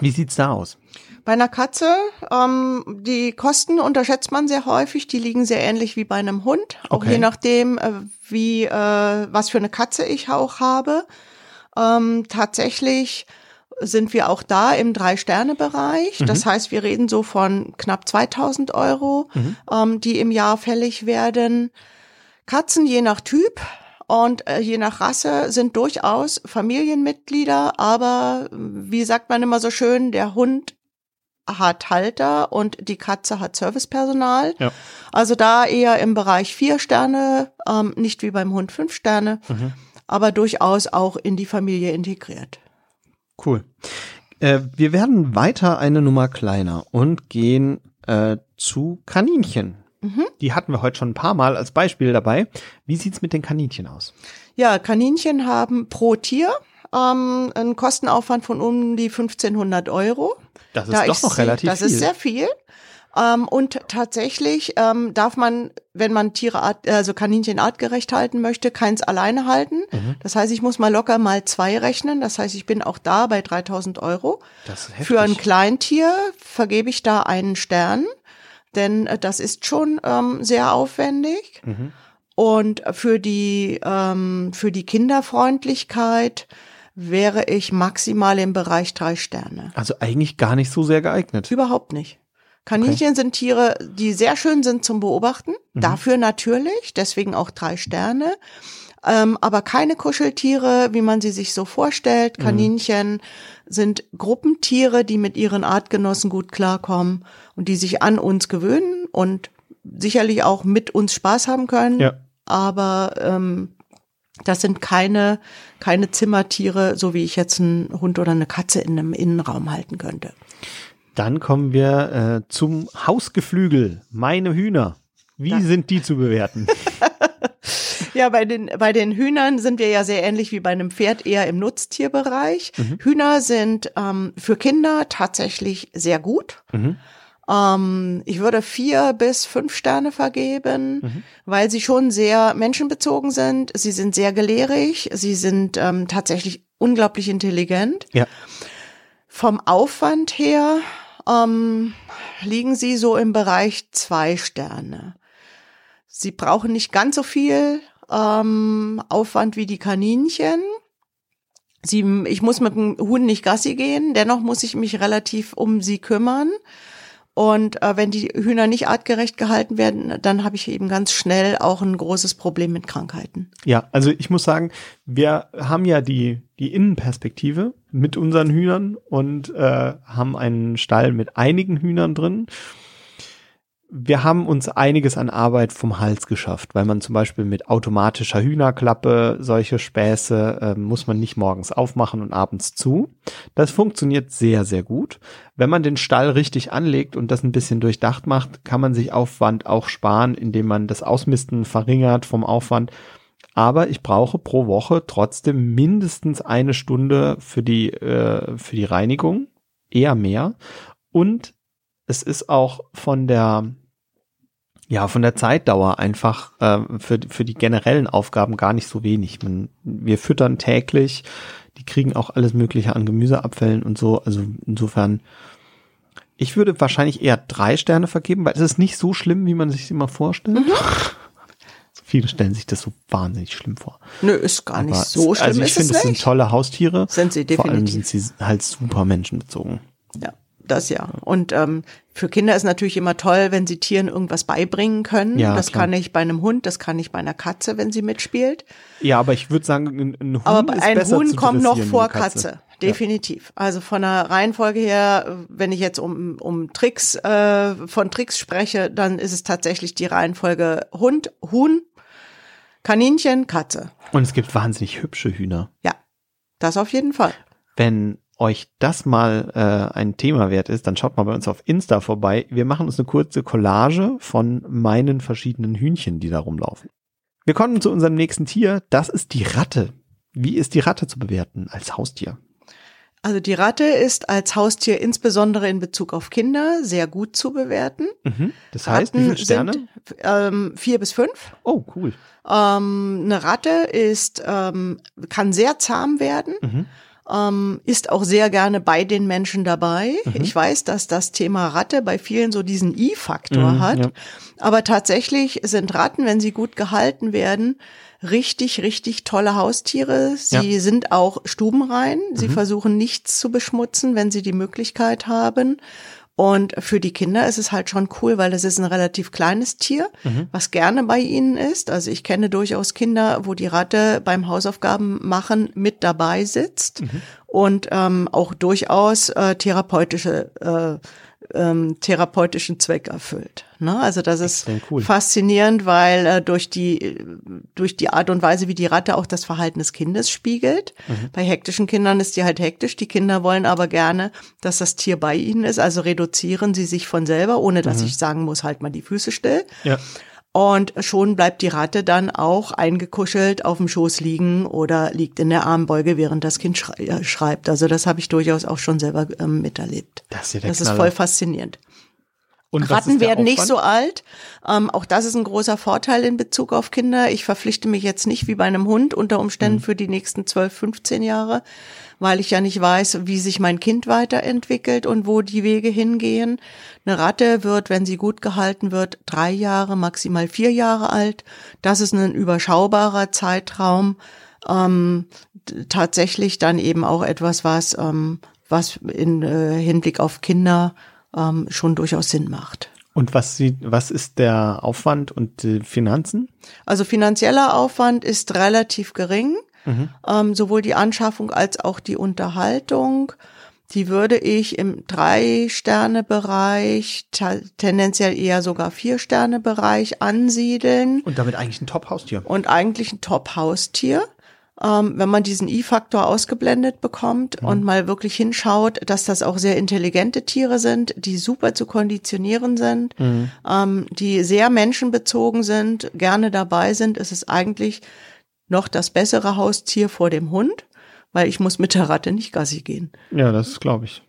Wie sieht's da aus? Bei einer Katze, ähm, die Kosten unterschätzt man sehr häufig. Die liegen sehr ähnlich wie bei einem Hund. Auch okay. je nachdem, äh, wie äh, was für eine Katze ich auch habe. Ähm, tatsächlich sind wir auch da im Drei-Sterne-Bereich. Mhm. Das heißt, wir reden so von knapp 2000 Euro, mhm. ähm, die im Jahr fällig werden. Katzen je nach Typ und äh, je nach Rasse sind durchaus Familienmitglieder, aber wie sagt man immer so schön, der Hund hat Halter und die Katze hat Servicepersonal. Ja. Also da eher im Bereich vier Sterne, ähm, nicht wie beim Hund fünf Sterne, mhm. aber durchaus auch in die Familie integriert. Cool. Äh, wir werden weiter eine Nummer kleiner und gehen äh, zu Kaninchen. Mhm. Die hatten wir heute schon ein paar Mal als Beispiel dabei. Wie sieht's mit den Kaninchen aus? Ja, Kaninchen haben pro Tier ähm, einen Kostenaufwand von um die 1500 Euro. Das ist da doch noch relativ das viel. Das ist sehr viel. Ähm, und tatsächlich ähm, darf man, wenn man Tiere, art, also Kaninchen artgerecht halten möchte, keins alleine halten. Mhm. Das heißt, ich muss mal locker mal zwei rechnen. Das heißt, ich bin auch da bei 3000 Euro. Das ist heftig. Für ein Kleintier vergebe ich da einen Stern denn äh, das ist schon ähm, sehr aufwendig. Mhm. Und für die, ähm, für die Kinderfreundlichkeit wäre ich maximal im Bereich drei Sterne. Also eigentlich gar nicht so sehr geeignet. Überhaupt nicht. Kaninchen okay. sind Tiere, die sehr schön sind zum Beobachten. Mhm. Dafür natürlich, deswegen auch drei Sterne. Ähm, aber keine Kuscheltiere, wie man sie sich so vorstellt. Mhm. Kaninchen. Sind Gruppentiere, die mit ihren Artgenossen gut klarkommen und die sich an uns gewöhnen und sicherlich auch mit uns Spaß haben können. Ja. Aber ähm, das sind keine, keine Zimmertiere, so wie ich jetzt einen Hund oder eine Katze in einem Innenraum halten könnte. Dann kommen wir äh, zum Hausgeflügel. Meine Hühner. Wie da. sind die zu bewerten? Ja, bei den, bei den Hühnern sind wir ja sehr ähnlich wie bei einem Pferd eher im Nutztierbereich. Mhm. Hühner sind ähm, für Kinder tatsächlich sehr gut. Mhm. Ähm, ich würde vier bis fünf Sterne vergeben, mhm. weil sie schon sehr menschenbezogen sind. Sie sind sehr gelehrig. Sie sind ähm, tatsächlich unglaublich intelligent. Ja. Vom Aufwand her ähm, liegen sie so im Bereich zwei Sterne. Sie brauchen nicht ganz so viel ähm, Aufwand wie die Kaninchen. Sie, ich muss mit dem Huhn nicht Gassi gehen, dennoch muss ich mich relativ um sie kümmern. Und äh, wenn die Hühner nicht artgerecht gehalten werden, dann habe ich eben ganz schnell auch ein großes Problem mit Krankheiten. Ja, also ich muss sagen, wir haben ja die, die Innenperspektive mit unseren Hühnern und äh, haben einen Stall mit einigen Hühnern drin. Wir haben uns einiges an Arbeit vom Hals geschafft, weil man zum Beispiel mit automatischer Hühnerklappe solche Späße äh, muss man nicht morgens aufmachen und abends zu. Das funktioniert sehr, sehr gut. Wenn man den Stall richtig anlegt und das ein bisschen durchdacht macht, kann man sich Aufwand auch sparen, indem man das Ausmisten verringert vom Aufwand. Aber ich brauche pro Woche trotzdem mindestens eine Stunde für die, äh, für die Reinigung, eher mehr. Und es ist auch von der ja, von der Zeitdauer einfach äh, für, für die generellen Aufgaben gar nicht so wenig. Man, wir füttern täglich, die kriegen auch alles Mögliche an Gemüseabfällen und so. Also insofern, ich würde wahrscheinlich eher drei Sterne vergeben, weil es ist nicht so schlimm, wie man sich immer vorstellt. Mhm. Viele stellen sich das so wahnsinnig schlimm vor. Nö, ist gar nicht so schlimm. Also ich finde, es sind tolle Haustiere. Sind sie definitiv. Vor allem sind sie halt super menschenbezogen. Ja das ja. Und ähm, für Kinder ist natürlich immer toll, wenn sie Tieren irgendwas beibringen können. Ja, das klar. kann ich bei einem Hund, das kann ich bei einer Katze, wenn sie mitspielt. Ja, aber ich würde sagen, ein, ein Hund aber ist ein besser Hund kommt noch vor Katze. Katze. Definitiv. Ja. Also von der Reihenfolge her, wenn ich jetzt um, um Tricks, äh, von Tricks spreche, dann ist es tatsächlich die Reihenfolge Hund, Huhn, Kaninchen, Katze. Und es gibt wahnsinnig hübsche Hühner. Ja, das auf jeden Fall. Wenn euch das mal äh, ein Thema wert ist, dann schaut mal bei uns auf Insta vorbei. Wir machen uns eine kurze Collage von meinen verschiedenen Hühnchen, die da rumlaufen. Wir kommen zu unserem nächsten Tier. Das ist die Ratte. Wie ist die Ratte zu bewerten als Haustier? Also die Ratte ist als Haustier insbesondere in Bezug auf Kinder sehr gut zu bewerten. Mhm. Das heißt, Ratten wie viele Sterne? Sind, ähm, vier bis fünf. Oh, cool. Ähm, eine Ratte ist ähm, kann sehr zahm werden. Mhm ähm, ist auch sehr gerne bei den Menschen dabei. Mhm. Ich weiß, dass das Thema Ratte bei vielen so diesen I-Faktor mhm, hat. Ja. Aber tatsächlich sind Ratten, wenn sie gut gehalten werden, richtig, richtig tolle Haustiere. Sie ja. sind auch stubenrein. Sie mhm. versuchen nichts zu beschmutzen, wenn sie die Möglichkeit haben. Und für die Kinder ist es halt schon cool, weil es ist ein relativ kleines Tier, mhm. was gerne bei ihnen ist. Also ich kenne durchaus Kinder, wo die Ratte beim Hausaufgaben machen mit dabei sitzt mhm. und ähm, auch durchaus äh, therapeutische äh, ähm, therapeutischen Zweck erfüllt. Ne? Also das ist cool. faszinierend, weil äh, durch die durch die Art und Weise, wie die Ratte auch das Verhalten des Kindes spiegelt. Mhm. Bei hektischen Kindern ist die halt hektisch. Die Kinder wollen aber gerne, dass das Tier bei ihnen ist. Also reduzieren sie sich von selber, ohne dass mhm. ich sagen muss, halt mal die Füße still. Ja. Und schon bleibt die Ratte dann auch eingekuschelt auf dem Schoß liegen oder liegt in der Armbeuge, während das Kind äh, schreibt. Also das habe ich durchaus auch schon selber ähm, miterlebt. Das ist, ja das ist voll faszinierend. Und Ratten werden nicht so alt. Ähm, auch das ist ein großer Vorteil in Bezug auf Kinder. Ich verpflichte mich jetzt nicht wie bei einem Hund unter Umständen mhm. für die nächsten 12, 15 Jahre, weil ich ja nicht weiß, wie sich mein Kind weiterentwickelt und wo die Wege hingehen. Eine Ratte wird, wenn sie gut gehalten wird, drei Jahre, maximal vier Jahre alt. Das ist ein überschaubarer Zeitraum. Ähm, tatsächlich dann eben auch etwas, was, ähm, was in äh, Hinblick auf Kinder ähm, schon durchaus Sinn macht. Und was, sie, was ist der Aufwand und die Finanzen? Also finanzieller Aufwand ist relativ gering. Mhm. Ähm, sowohl die Anschaffung als auch die Unterhaltung. Die würde ich im Drei-Sterne-Bereich, tendenziell eher sogar Vier-Sterne-Bereich ansiedeln. Und damit eigentlich ein Top-Haustier. Und eigentlich ein Top-Haustier ähm, wenn man diesen I-Faktor ausgeblendet bekommt mhm. und mal wirklich hinschaut, dass das auch sehr intelligente Tiere sind, die super zu konditionieren sind, mhm. ähm, die sehr menschenbezogen sind, gerne dabei sind, ist es eigentlich noch das bessere Haustier vor dem Hund, weil ich muss mit der Ratte nicht Gassi gehen. Ja, das glaube ich.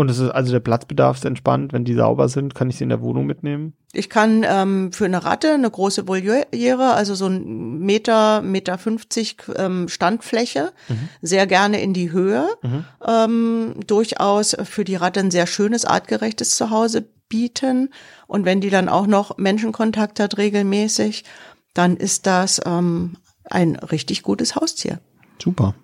Und es ist also der Platzbedarf ist entspannt. Wenn die sauber sind, kann ich sie in der Wohnung mitnehmen? Ich kann ähm, für eine Ratte eine große Voliere, also so ein Meter, Meter 50 ähm, Standfläche, mhm. sehr gerne in die Höhe. Mhm. Ähm, durchaus für die Ratte ein sehr schönes, artgerechtes Zuhause bieten. Und wenn die dann auch noch Menschenkontakt hat regelmäßig, dann ist das ähm, ein richtig gutes Haustier. Super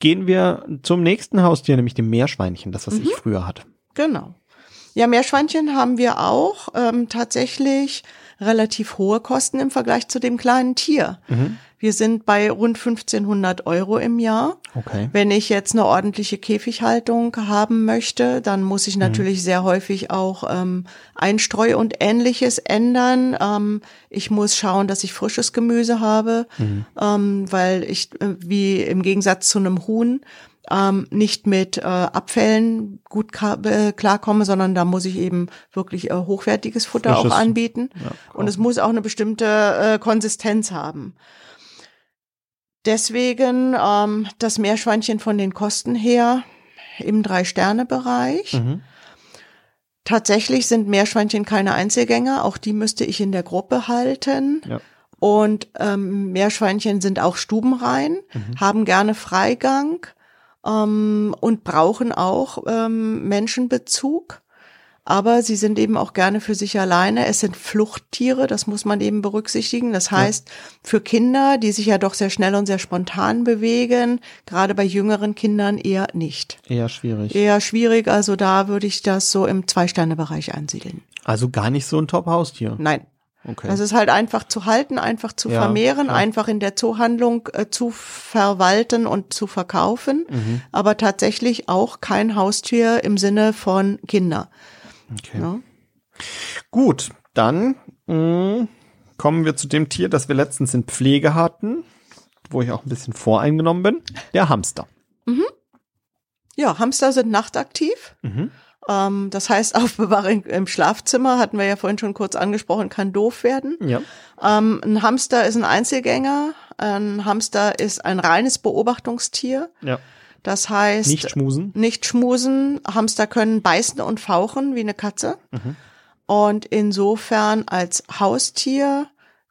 gehen wir zum nächsten Haustier, nämlich dem Meerschweinchen, das, was mhm. ich früher hatte. Genau. Ja, Meerschweinchen haben wir auch ähm, tatsächlich relativ hohe Kosten im Vergleich zu dem kleinen Tier. Mhm. Wir sind bei rund 1500 Euro im Jahr. Okay. Wenn ich jetzt eine ordentliche Käfighaltung haben möchte, dann muss ich natürlich sehr häufig auch ähm, Einstreu und ähnliches ändern. Ähm, ich muss schauen, dass ich frisches Gemüse habe, ähm, weil ich, äh, wie im Gegensatz zu einem Huhn, ähm, nicht mit äh, Abfällen gut äh, klarkomme, sondern da muss ich eben wirklich äh, hochwertiges Futter Frisches. auch anbieten. Ja, Und es muss auch eine bestimmte äh, Konsistenz haben. Deswegen ähm, das Meerschweinchen von den Kosten her im Drei-Sterne-Bereich. Mhm. Tatsächlich sind Meerschweinchen keine Einzelgänger, auch die müsste ich in der Gruppe halten. Ja. Und ähm, Meerschweinchen sind auch stubenrein, haben gerne Freigang ähm, und brauchen auch ähm, Menschenbezug. Aber sie sind eben auch gerne für sich alleine. Es sind Fluchttiere, das muss man eben berücksichtigen. Das heißt, für Kinder, die sich ja doch sehr schnell und sehr spontan bewegen, gerade bei jüngeren Kindern eher nicht. Eher schwierig. Eher schwierig, also da würde ich das so im Zwei-Sterne-Bereich ansiedeln. Also gar nicht so ein Top-Haustier. Nein. Okay. Das ist halt einfach zu halten, einfach zu Ja, vermehren, klar. einfach in der Zoohandlung äh, zu verwalten und zu verkaufen, Mhm. aber tatsächlich auch kein Haustier im Sinne von Kinder. okay. Ne? Gut, dann mh, kommen wir zu dem Tier, das wir letztens in Pflege hatten, wo ich auch ein bisschen voreingenommen bin, der Hamster. Ja, Hamster sind nachtaktiv. Mhm. Ähm, das heißt, Aufbewahrung im Schlafzimmer, hatten wir ja vorhin schon kurz angesprochen, kann doof werden. Ja. Ähm, ein Hamster ist ein Einzelgänger. Ein Hamster ist ein reines Beobachtungstier. Ja. Das heißt, Nicht schmusen. nicht schmusen. Hamster können beißen und fauchen wie eine Katze. Und insofern als Haustier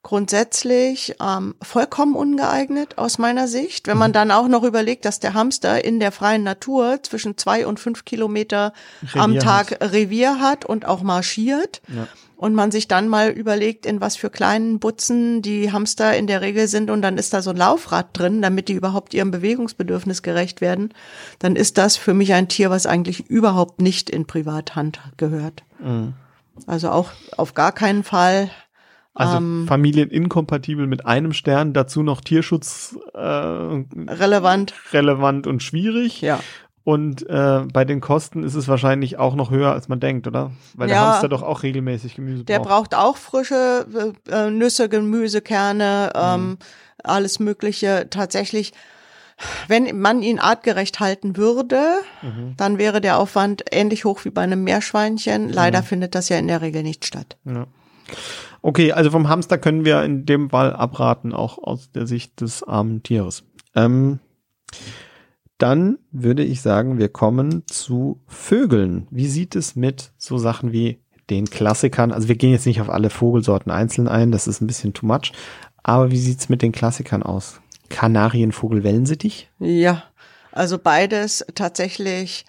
grundsätzlich ähm, vollkommen ungeeignet aus meiner Sicht. Wenn man dann auch noch überlegt, dass der Hamster in der freien Natur zwischen zwei und fünf Kilometer am Revier Tag Revier hat und auch marschiert. Ja. Und man sich dann mal überlegt, in was für kleinen Butzen die Hamster in der Regel sind und dann ist da so ein Laufrad drin, damit die überhaupt ihrem Bewegungsbedürfnis gerecht werden, dann ist das für mich ein Tier, was eigentlich überhaupt nicht in Privathand gehört. Mhm. Also auch auf gar keinen Fall. Also Ähm, familieninkompatibel mit einem Stern, dazu noch Tierschutz äh, relevant. relevant und schwierig. Ja. Und äh, bei den Kosten ist es wahrscheinlich auch noch höher, als man denkt, oder? Weil der Ja. Hamster doch auch regelmäßig Gemüse Der braucht. braucht auch frische äh, äh, Nüsse, Gemüse, Kerne, ähm, alles Mögliche. Tatsächlich, wenn man ihn artgerecht halten würde, dann wäre der Aufwand ähnlich hoch wie bei einem Meerschweinchen. Leider findet das ja in der Regel nicht statt. Ja. Okay, also vom Hamster können wir in dem Fall abraten, auch aus der Sicht des armen Tieres. Ähm, dann würde ich sagen, wir kommen zu Vögeln. Wie sieht es mit so Sachen wie den Klassikern? Also wir gehen jetzt nicht auf alle Vogelsorten einzeln ein, das ist ein bisschen too much. Aber wie sieht's mit den Klassikern aus? Kanarienvogel, Wellensittich? Ja, also beides tatsächlich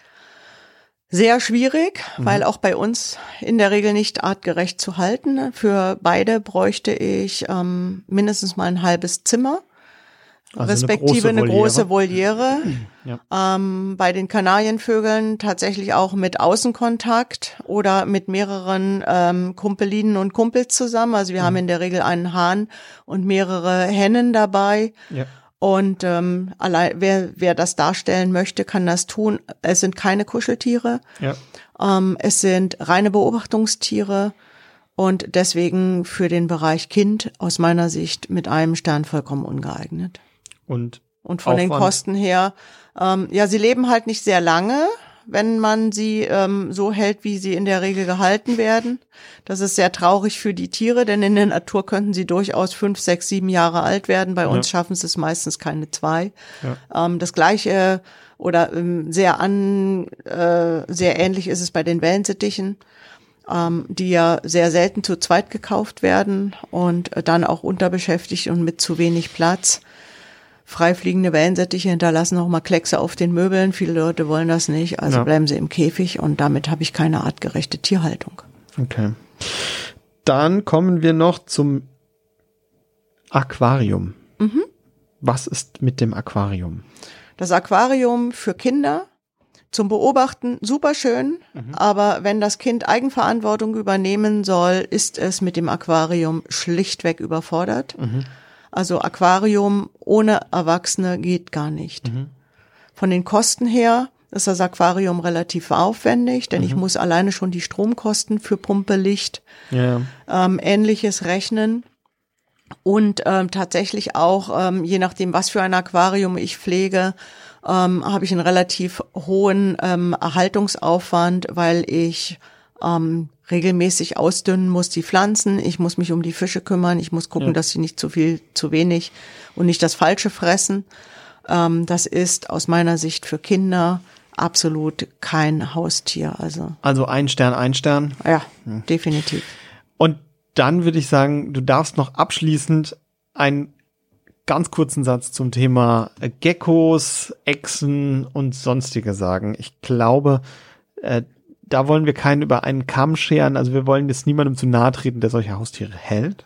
sehr schwierig, weil auch bei uns in der Regel nicht artgerecht zu halten. Für beide bräuchte ich ähm, mindestens mal ein halbes Zimmer, Also respektive eine große Voliere. Ja. Ähm, bei den Kanarienvögeln tatsächlich auch mit Außenkontakt oder mit mehreren ähm, Kumpelinen und Kumpels zusammen. Also wir haben in der Regel einen Hahn und mehrere Hennen dabei. Ja. Und ähm, allein, wer, wer das darstellen möchte, kann das tun. Es sind keine Kuscheltiere, Ja. ähm, es sind reine Beobachtungstiere und deswegen für den Bereich Kind aus meiner Sicht mit einem Stern vollkommen ungeeignet. Und Und von den Aufwand. Kosten her, ähm, ja, sie leben halt nicht sehr lange, wenn man sie ähm, so hält, wie sie in der Regel gehalten werden. Das ist sehr traurig für die Tiere, denn in der Natur könnten sie durchaus fünf, sechs, sieben Jahre alt werden. Bei uns schaffen sie es meistens keine zwei. Ähm, das gleiche oder ähm, sehr an, äh, sehr ähnlich ist es bei den Wellensittichen ähm, die ja sehr selten zu zweit gekauft werden und äh, dann auch unterbeschäftigt und mit zu wenig Platz. Freifliegende Wellensittiche hinterlassen auch mal Kleckse auf den Möbeln. Viele Leute wollen das nicht, also Ja. bleiben sie im Käfig und damit habe ich keine artgerechte Tierhaltung. Okay. Dann kommen wir noch zum Aquarium. Was ist mit dem Aquarium? Das Aquarium für Kinder Zum Beobachten super schön, Mhm. aber wenn das Kind Eigenverantwortung übernehmen soll, ist es mit dem Aquarium schlichtweg überfordert. Mhm. Also Aquarium ohne Erwachsene geht gar nicht. Mhm. Von den Kosten her ist das Aquarium relativ aufwendig, denn ich Mhm. muss alleine schon die Stromkosten für Pumpe, Licht, ja. ähm, ähnliches rechnen. Und ähm, tatsächlich auch, ähm, je nachdem, was für ein Aquarium ich pflege, ähm, habe ich einen relativ hohen ähm, Erhaltungsaufwand, weil ich ähm, regelmäßig ausdünnen muss die Pflanzen, ich muss mich um die Fische kümmern, ich muss gucken, Ja. dass sie nicht zu viel, zu wenig und nicht das Falsche fressen. Ähm, das ist aus meiner Sicht für Kinder absolut kein Haustier. Also Also ein Stern, ein Stern. ja, definitiv. Und dann würde ich sagen, du darfst noch abschließend einen ganz kurzen Satz zum Thema Geckos, Echsen und sonstige sagen. Ich glaube, äh, da wollen wir keinen über einen Kamm scheren. Also wir wollen jetzt niemandem zu nahe treten, der solche Haustiere hält.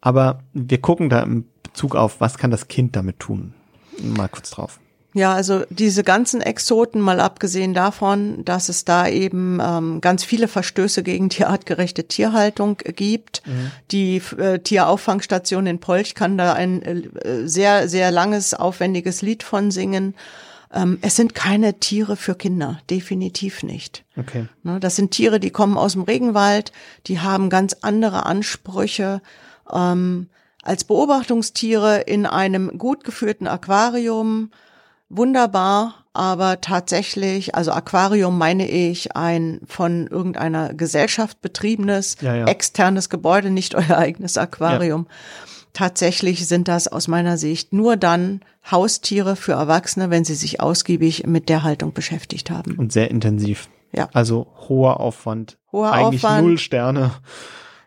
Aber wir gucken da im Bezug auf, was kann das Kind damit tun? Mal kurz drauf. Ja, also diese ganzen Exoten, mal abgesehen davon, dass es da eben ähm, ganz viele Verstöße gegen die artgerechte Tierhaltung gibt. Die äh, Tierauffangstation in Polch kann da ein äh, sehr, sehr langes, aufwendiges Lied von singen. Ähm, es sind keine Tiere für Kinder, definitiv nicht. Okay. Ne, Das sind Tiere, die kommen aus dem Regenwald, die haben ganz andere Ansprüche. Ähm, als Beobachtungstiere in einem gut geführten Aquarium wunderbar, aber tatsächlich, also Aquarium meine ich ein von irgendeiner Gesellschaft betriebenes, Ja, ja. externes Gebäude, nicht euer eigenes Aquarium. Tatsächlich sind das aus meiner Sicht nur dann Haustiere für Erwachsene, wenn sie sich ausgiebig mit der Haltung beschäftigt haben. Und sehr intensiv. Ja. Also hoher Aufwand. Hoher Eigentlich Aufwand. null Sterne.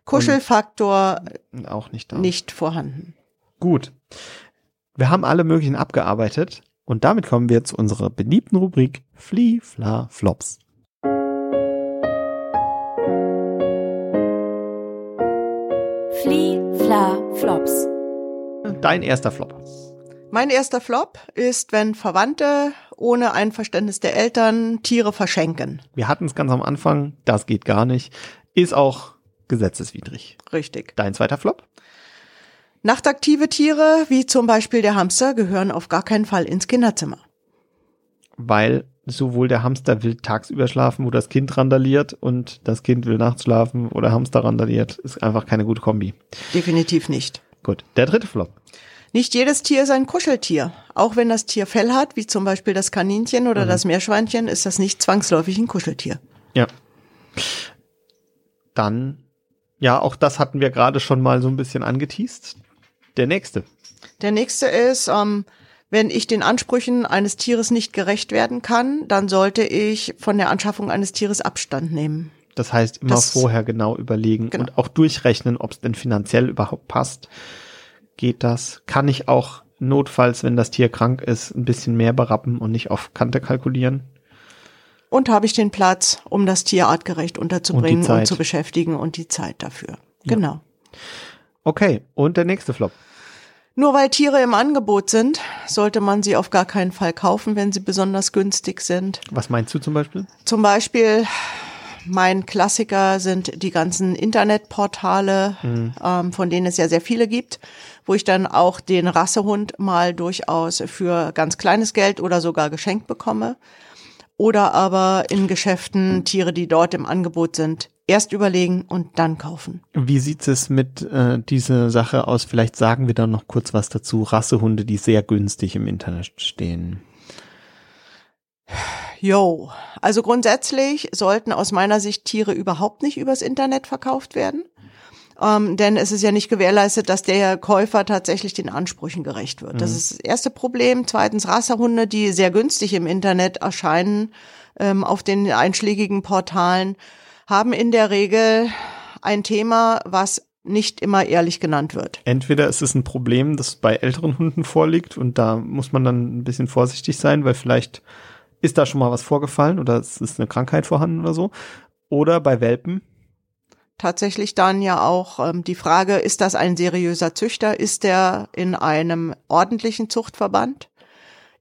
Kuschelfaktor Auch nicht da. nicht vorhanden. Gut. Wir haben alle möglichen abgearbeitet und damit kommen wir zu unserer beliebten Rubrik Flee, Fla, Flops. Flops. Dein erster Flop. Mein erster Flop ist, wenn Verwandte ohne Einverständnis der Eltern Tiere verschenken. Wir hatten es ganz am Anfang, das geht gar nicht. Ist auch gesetzeswidrig. Richtig. Dein zweiter Flop? Nachtaktive Tiere, wie zum Beispiel der Hamster, gehören auf gar keinen Fall ins Kinderzimmer. Weil sowohl der Hamster will tagsüber schlafen, wo das Kind randaliert und das Kind will nachts schlafen, wo der Hamster randaliert. Ist einfach keine gute Kombi. Definitiv nicht. Gut. Der dritte Flop. Nicht jedes Tier ist ein Kuscheltier. Auch wenn das Tier Fell hat, wie zum Beispiel das Kaninchen oder das Meerschweinchen, ist das nicht zwangsläufig ein Kuscheltier. Ja. Dann, ja, auch das hatten wir gerade schon mal so ein bisschen angeteased. Der nächste. Der nächste ist, ähm, wenn ich den Ansprüchen eines Tieres nicht gerecht werden kann, dann sollte ich von der Anschaffung eines Tieres Abstand nehmen. Das heißt, immer Das- vorher genau überlegen Genau. und auch durchrechnen, ob es denn finanziell überhaupt passt. Geht das? Kann ich auch notfalls, wenn das Tier krank ist, ein bisschen mehr berappen und nicht auf Kante kalkulieren? Und habe ich den Platz, um das Tier artgerecht unterzubringen und, Zeit. zu beschäftigen und die Zeit dafür. Genau. Okay, und der nächste Flop. Nur weil Tiere im Angebot sind, sollte man sie auf gar keinen Fall kaufen, wenn sie besonders günstig sind. Was meinst du zum Beispiel? Zum Beispiel, mein Klassiker sind die ganzen Internetportale, ähm, von denen es ja sehr viele gibt, wo ich dann auch den Rassehund mal durchaus für ganz kleines Geld oder sogar geschenkt bekomme. Oder aber in Geschäften Tiere, die dort im Angebot sind, erst überlegen und dann kaufen. Wie sieht es mit äh, dieser Sache aus? Vielleicht sagen wir dann noch kurz was dazu. Rassehunde, die sehr günstig im Internet stehen. Yo, also grundsätzlich sollten aus meiner Sicht Tiere überhaupt nicht übers Internet verkauft werden. Ähm, denn es ist ja nicht gewährleistet, dass der Käufer tatsächlich den Ansprüchen gerecht wird. Das ist das erste Problem. Zweitens Rassehunde, die sehr günstig im Internet erscheinen, ähm, auf den einschlägigen Portalen, haben in der Regel ein Thema, was nicht immer ehrlich genannt wird. Entweder ist es ein Problem, das bei älteren Hunden vorliegt und da muss man dann ein bisschen vorsichtig sein, weil vielleicht ist da schon mal was vorgefallen oder es ist eine Krankheit vorhanden oder so. Oder bei Welpen. tatsächlich dann ja auch ähm, die Frage, ist das ein seriöser Züchter? Ist der in einem ordentlichen Zuchtverband?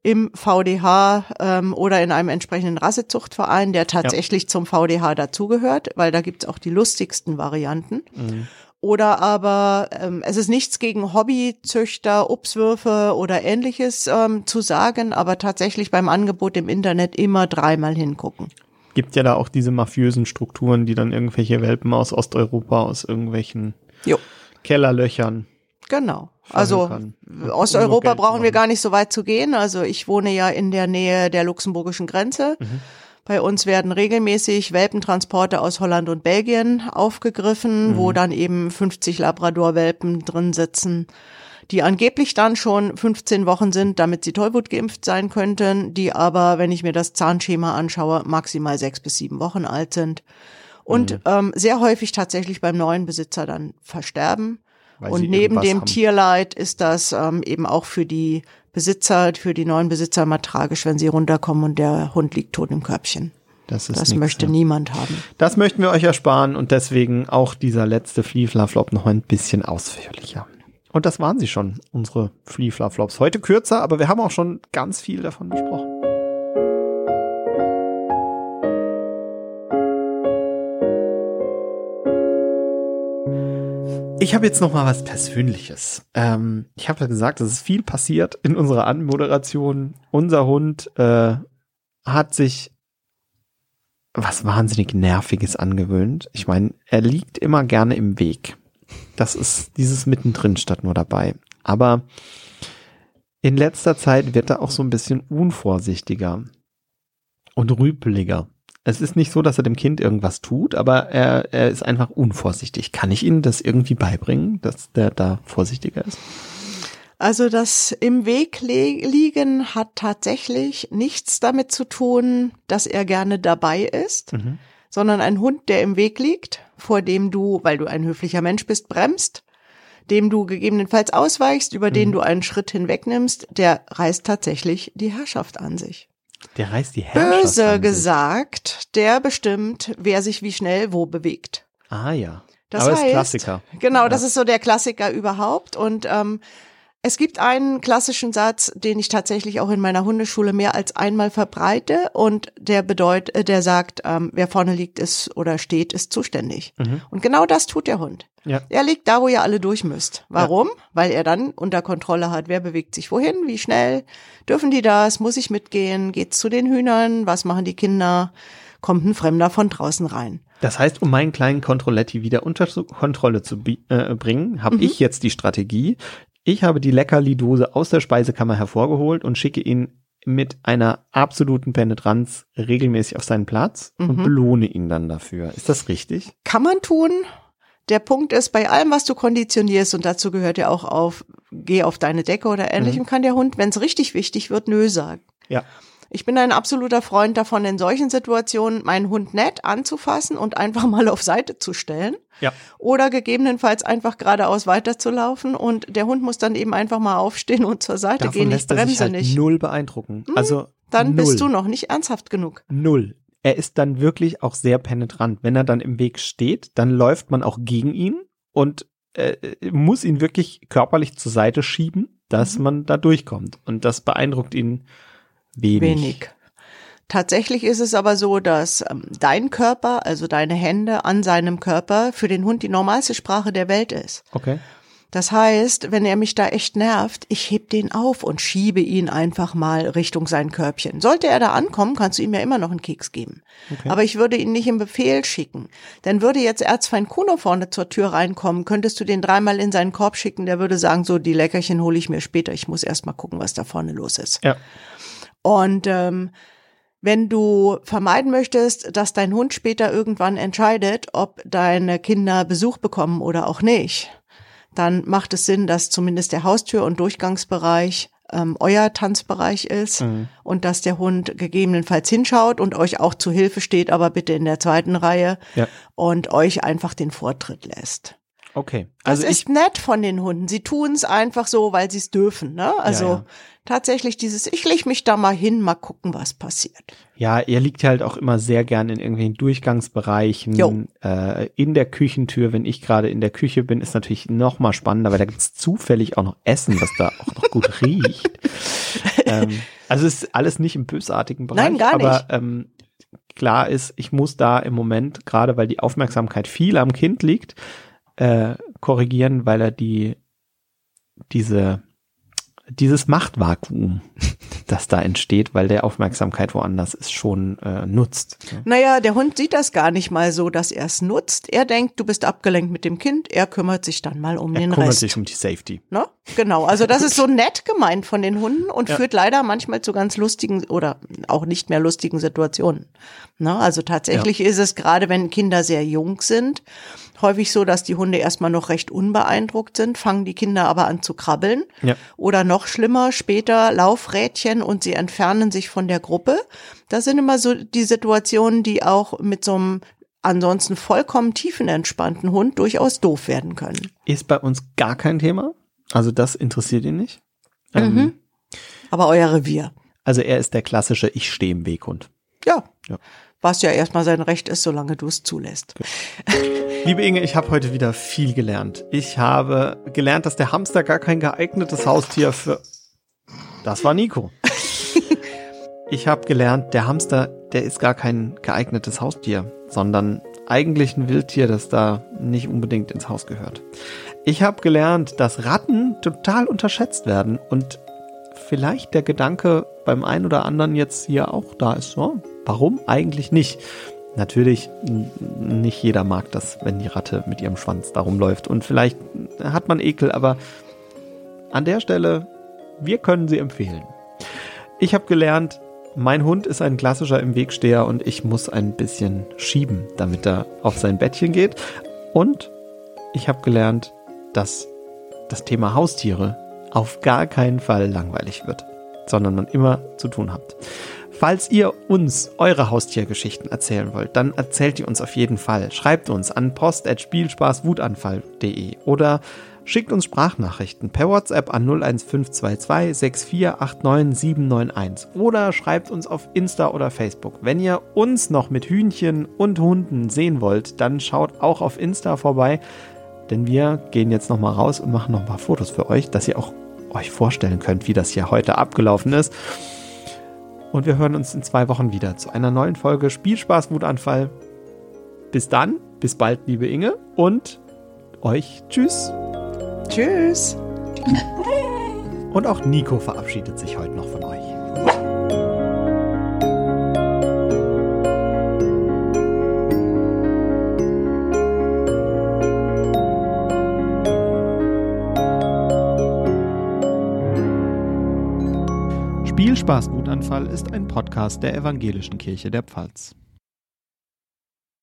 Im VDH ähm, oder in einem entsprechenden Rassezuchtverein, der tatsächlich ja. zum VDH dazugehört, weil da gibt's auch die lustigsten Varianten. Mhm. Oder aber ähm, es ist nichts gegen Hobbyzüchter, Obstwürfe oder ähnliches ähm, zu sagen, aber tatsächlich beim Angebot im Internet immer dreimal hingucken. Gibt ja da auch diese mafiösen Strukturen, die dann irgendwelche Welpen aus Osteuropa, aus irgendwelchen jo. Kellerlöchern. Genau. Also. Osteuropa brauchen wir gar nicht so weit zu gehen. Also ich wohne ja in der Nähe der luxemburgischen Grenze. Mhm. Bei uns werden regelmäßig Welpentransporte aus Holland und Belgien aufgegriffen, mhm. wo dann eben 50 Labrador-Welpen drin sitzen, die angeblich dann schon 15 Wochen sind, damit sie Tollwut geimpft sein könnten, die aber, wenn ich mir das Zahnschema anschaue, maximal sechs bis sieben Wochen alt sind und mhm. ähm, sehr häufig tatsächlich beim neuen Besitzer dann versterben. Weil und neben dem haben. Tierleid ist das ähm, eben auch für die Besitzer, für die neuen Besitzer immer tragisch, wenn sie runterkommen und der Hund liegt tot im Körbchen. Das, ist das nix, möchte ja. niemand haben. Das möchten wir euch ersparen und deswegen auch dieser letzte Fliefla-Flop noch ein bisschen ausführlicher. Und das waren sie schon, unsere Fliefla-Flops. Heute kürzer, aber wir haben auch schon ganz viel davon besprochen. Ich habe jetzt noch mal was Persönliches. Ähm, ich habe ja gesagt, es ist viel passiert in unserer Anmoderation. Unser Hund äh, hat sich was wahnsinnig Nerviges angewöhnt. Ich meine, er liegt immer gerne im Weg. Das ist dieses mittendrin statt nur dabei. Aber in letzter Zeit wird er auch so ein bisschen unvorsichtiger und rüpeliger. Es ist nicht so, dass er dem Kind irgendwas tut, aber er, er ist einfach unvorsichtig. Kann ich Ihnen das irgendwie beibringen, dass der da vorsichtiger ist? Also das im Weg liegen hat tatsächlich nichts damit zu tun, dass er gerne dabei ist, mhm. sondern ein Hund, der im Weg liegt, vor dem du, weil du ein höflicher Mensch bist, bremst, dem du gegebenenfalls ausweichst, über mhm. den du einen Schritt hinwegnimmst, der reißt tatsächlich die Herrschaft an sich. Der reißt die Herrschaft Böse gesagt, der bestimmt, wer sich wie schnell wo bewegt. Ah ja. Das Aber heißt, ist Klassiker. Genau, ja. das ist so der Klassiker überhaupt. Und ähm, es gibt einen klassischen Satz, den ich tatsächlich auch in meiner Hundeschule mehr als einmal verbreite und der bedeutet, äh, der sagt, ähm, wer vorne liegt ist oder steht, ist zuständig. Mhm. Und genau das tut der Hund. Ja. Er liegt da, wo ihr alle durch müsst. Warum? Ja. Weil er dann unter Kontrolle hat, wer bewegt sich wohin, wie schnell, dürfen die das, muss ich mitgehen, geht's zu den Hühnern, was machen die Kinder, kommt ein Fremder von draußen rein. Das heißt, um meinen kleinen Controletti wieder unter Kontrolle zu äh, bringen, habe mhm. ich jetzt die Strategie. Ich habe die Leckerli-Dose aus der Speisekammer hervorgeholt und schicke ihn mit einer absoluten Penetranz regelmäßig auf seinen Platz mhm. und belohne ihn dann dafür. Ist das richtig? Kann man tun. Der Punkt ist, bei allem, was du konditionierst, und dazu gehört ja auch auf, geh auf deine Decke oder ähnlichem, mhm. kann der Hund, wenn es richtig wichtig wird, nö sagen. Ja. Ich bin ein absoluter Freund davon, in solchen Situationen meinen Hund nett anzufassen und einfach mal auf Seite zu stellen. Ja. Oder gegebenenfalls einfach geradeaus weiterzulaufen und der Hund muss dann eben einfach mal aufstehen und zur Seite Davon gehen. Ich bremse halt nicht. Null beeindrucken. Hm, also dann null. bist du noch nicht ernsthaft genug. Null er ist dann wirklich auch sehr penetrant. Wenn er dann im Weg steht, dann läuft man auch gegen ihn und äh, muss ihn wirklich körperlich zur Seite schieben, dass mhm. man da durchkommt. Und das beeindruckt ihn wenig. Wenig. Tatsächlich ist es aber so, dass ähm, dein Körper, also deine Hände an seinem Körper für den Hund die normalste Sprache der Welt ist. Okay. Das heißt, wenn er mich da echt nervt, ich heb den auf und schiebe ihn einfach mal Richtung sein Körbchen. Sollte er da ankommen, kannst du ihm ja immer noch einen Keks geben. Okay. Aber ich würde ihn nicht im Befehl schicken. Denn würde jetzt Erzfeind Kuno vorne zur Tür reinkommen, könntest du den dreimal in seinen Korb schicken, der würde sagen, so, die Leckerchen hole ich mir später, ich muss erst mal gucken, was da vorne los ist. Ja. Und ähm, wenn du vermeiden möchtest, dass dein Hund später irgendwann entscheidet, ob deine Kinder Besuch bekommen oder auch nicht, dann macht es Sinn, dass zumindest der Haustür- und Durchgangsbereich ähm, euer Tanzbereich ist mhm. und dass der Hund gegebenenfalls hinschaut und euch auch zu Hilfe steht, aber bitte in der zweiten Reihe ja. und euch einfach den Vortritt lässt. Okay. Also das ist nett von den Hunden. Sie tun es einfach so, weil sie es dürfen. Ne? Also ja, ja. tatsächlich dieses, ich leg mich da mal hin, mal gucken, was passiert. Ja, er liegt halt auch immer sehr gern in irgendwelchen Durchgangsbereichen, äh, in der Küchentür. Wenn ich gerade in der Küche bin, ist natürlich noch mal spannender, weil da gibt's zufällig auch noch Essen, was da auch noch gut riecht. ähm, Also es ist alles nicht im bösartigen Bereich. Nein, gar aber, nicht. Ähm, klar ist, ich muss da im Moment, gerade weil die Aufmerksamkeit viel am Kind liegt, äh, korrigieren, weil er die diese dieses Machtvakuum, das da entsteht, weil der Aufmerksamkeit woanders ist, schon äh, nutzt. Naja, der Hund sieht das gar nicht mal so, dass er es nutzt. Er denkt, du bist abgelenkt mit dem Kind, er kümmert sich dann mal um Er den kümmert Rest. sich um die Safety. Ne? Genau, also das ist so nett gemeint von den Hunden und Ja. führt leider manchmal zu ganz lustigen oder auch nicht mehr lustigen Situationen. Ne? Also tatsächlich ist es gerade, wenn Kinder sehr jung sind, häufig so, dass die Hunde erstmal noch recht unbeeindruckt sind, fangen die Kinder aber an zu krabbeln. Ja. Oder noch schlimmer, später Laufrädchen und sie entfernen sich von der Gruppe. Das sind immer so die Situationen, die auch mit so einem ansonsten vollkommen tiefenentspannten Hund durchaus doof werden können. Ist bei uns gar kein Thema. Also das interessiert ihn nicht. Mhm. Ähm, Aber euer Revier. also er ist der klassische Ich stehe im Weg Hund. Ja. Ja. Was ja erstmal sein Recht ist, solange du es zulässt. Liebe Inge, ich habe heute wieder viel gelernt. Ich habe gelernt, dass der Hamster gar kein geeignetes Haustier für. Das war Nico. Ich habe gelernt, der Hamster, der ist gar kein geeignetes Haustier, sondern eigentlich ein Wildtier, das da nicht unbedingt ins Haus gehört. Ich habe gelernt, dass Ratten total unterschätzt werden und vielleicht der Gedanke beim einen oder anderen jetzt hier auch da ist. So, warum eigentlich nicht? Natürlich, nicht jeder mag das, wenn die Ratte mit ihrem Schwanz da rumläuft. Und vielleicht hat man Ekel, aber an der Stelle, wir können sie empfehlen. Ich habe gelernt, mein Hund ist ein klassischer im Wegsteher und ich muss ein bisschen schieben, damit er auf sein Bettchen geht. Und ich habe gelernt, dass das Thema Haustiere auf gar keinen Fall langweilig wird, sondern man immer zu tun hat. Falls ihr uns eure Haustiergeschichten erzählen wollt, dann erzählt ihr uns auf jeden Fall. Schreibt uns an post.spielspaßwutanfall.de oder schickt uns Sprachnachrichten per WhatsApp an 01522 6489791 oder schreibt uns auf Insta oder Facebook. Wenn ihr uns noch mit Hühnchen und Hunden sehen wollt, dann schaut auch auf Insta vorbei, denn wir gehen jetzt noch mal raus und machen noch mal Fotos für euch, dass ihr auch euch vorstellen könnt, wie das hier heute abgelaufen ist. Und wir hören uns in zwei Wochen wieder zu einer neuen Folge Spielspaß Wutanfall. Bis dann, bis bald, liebe Inge und euch tschüss. Tschüss. Und auch Nico verabschiedet sich heute noch von euch. Spielspaß Wutanfall ist ein Podcast der Evangelischen Kirche der Pfalz.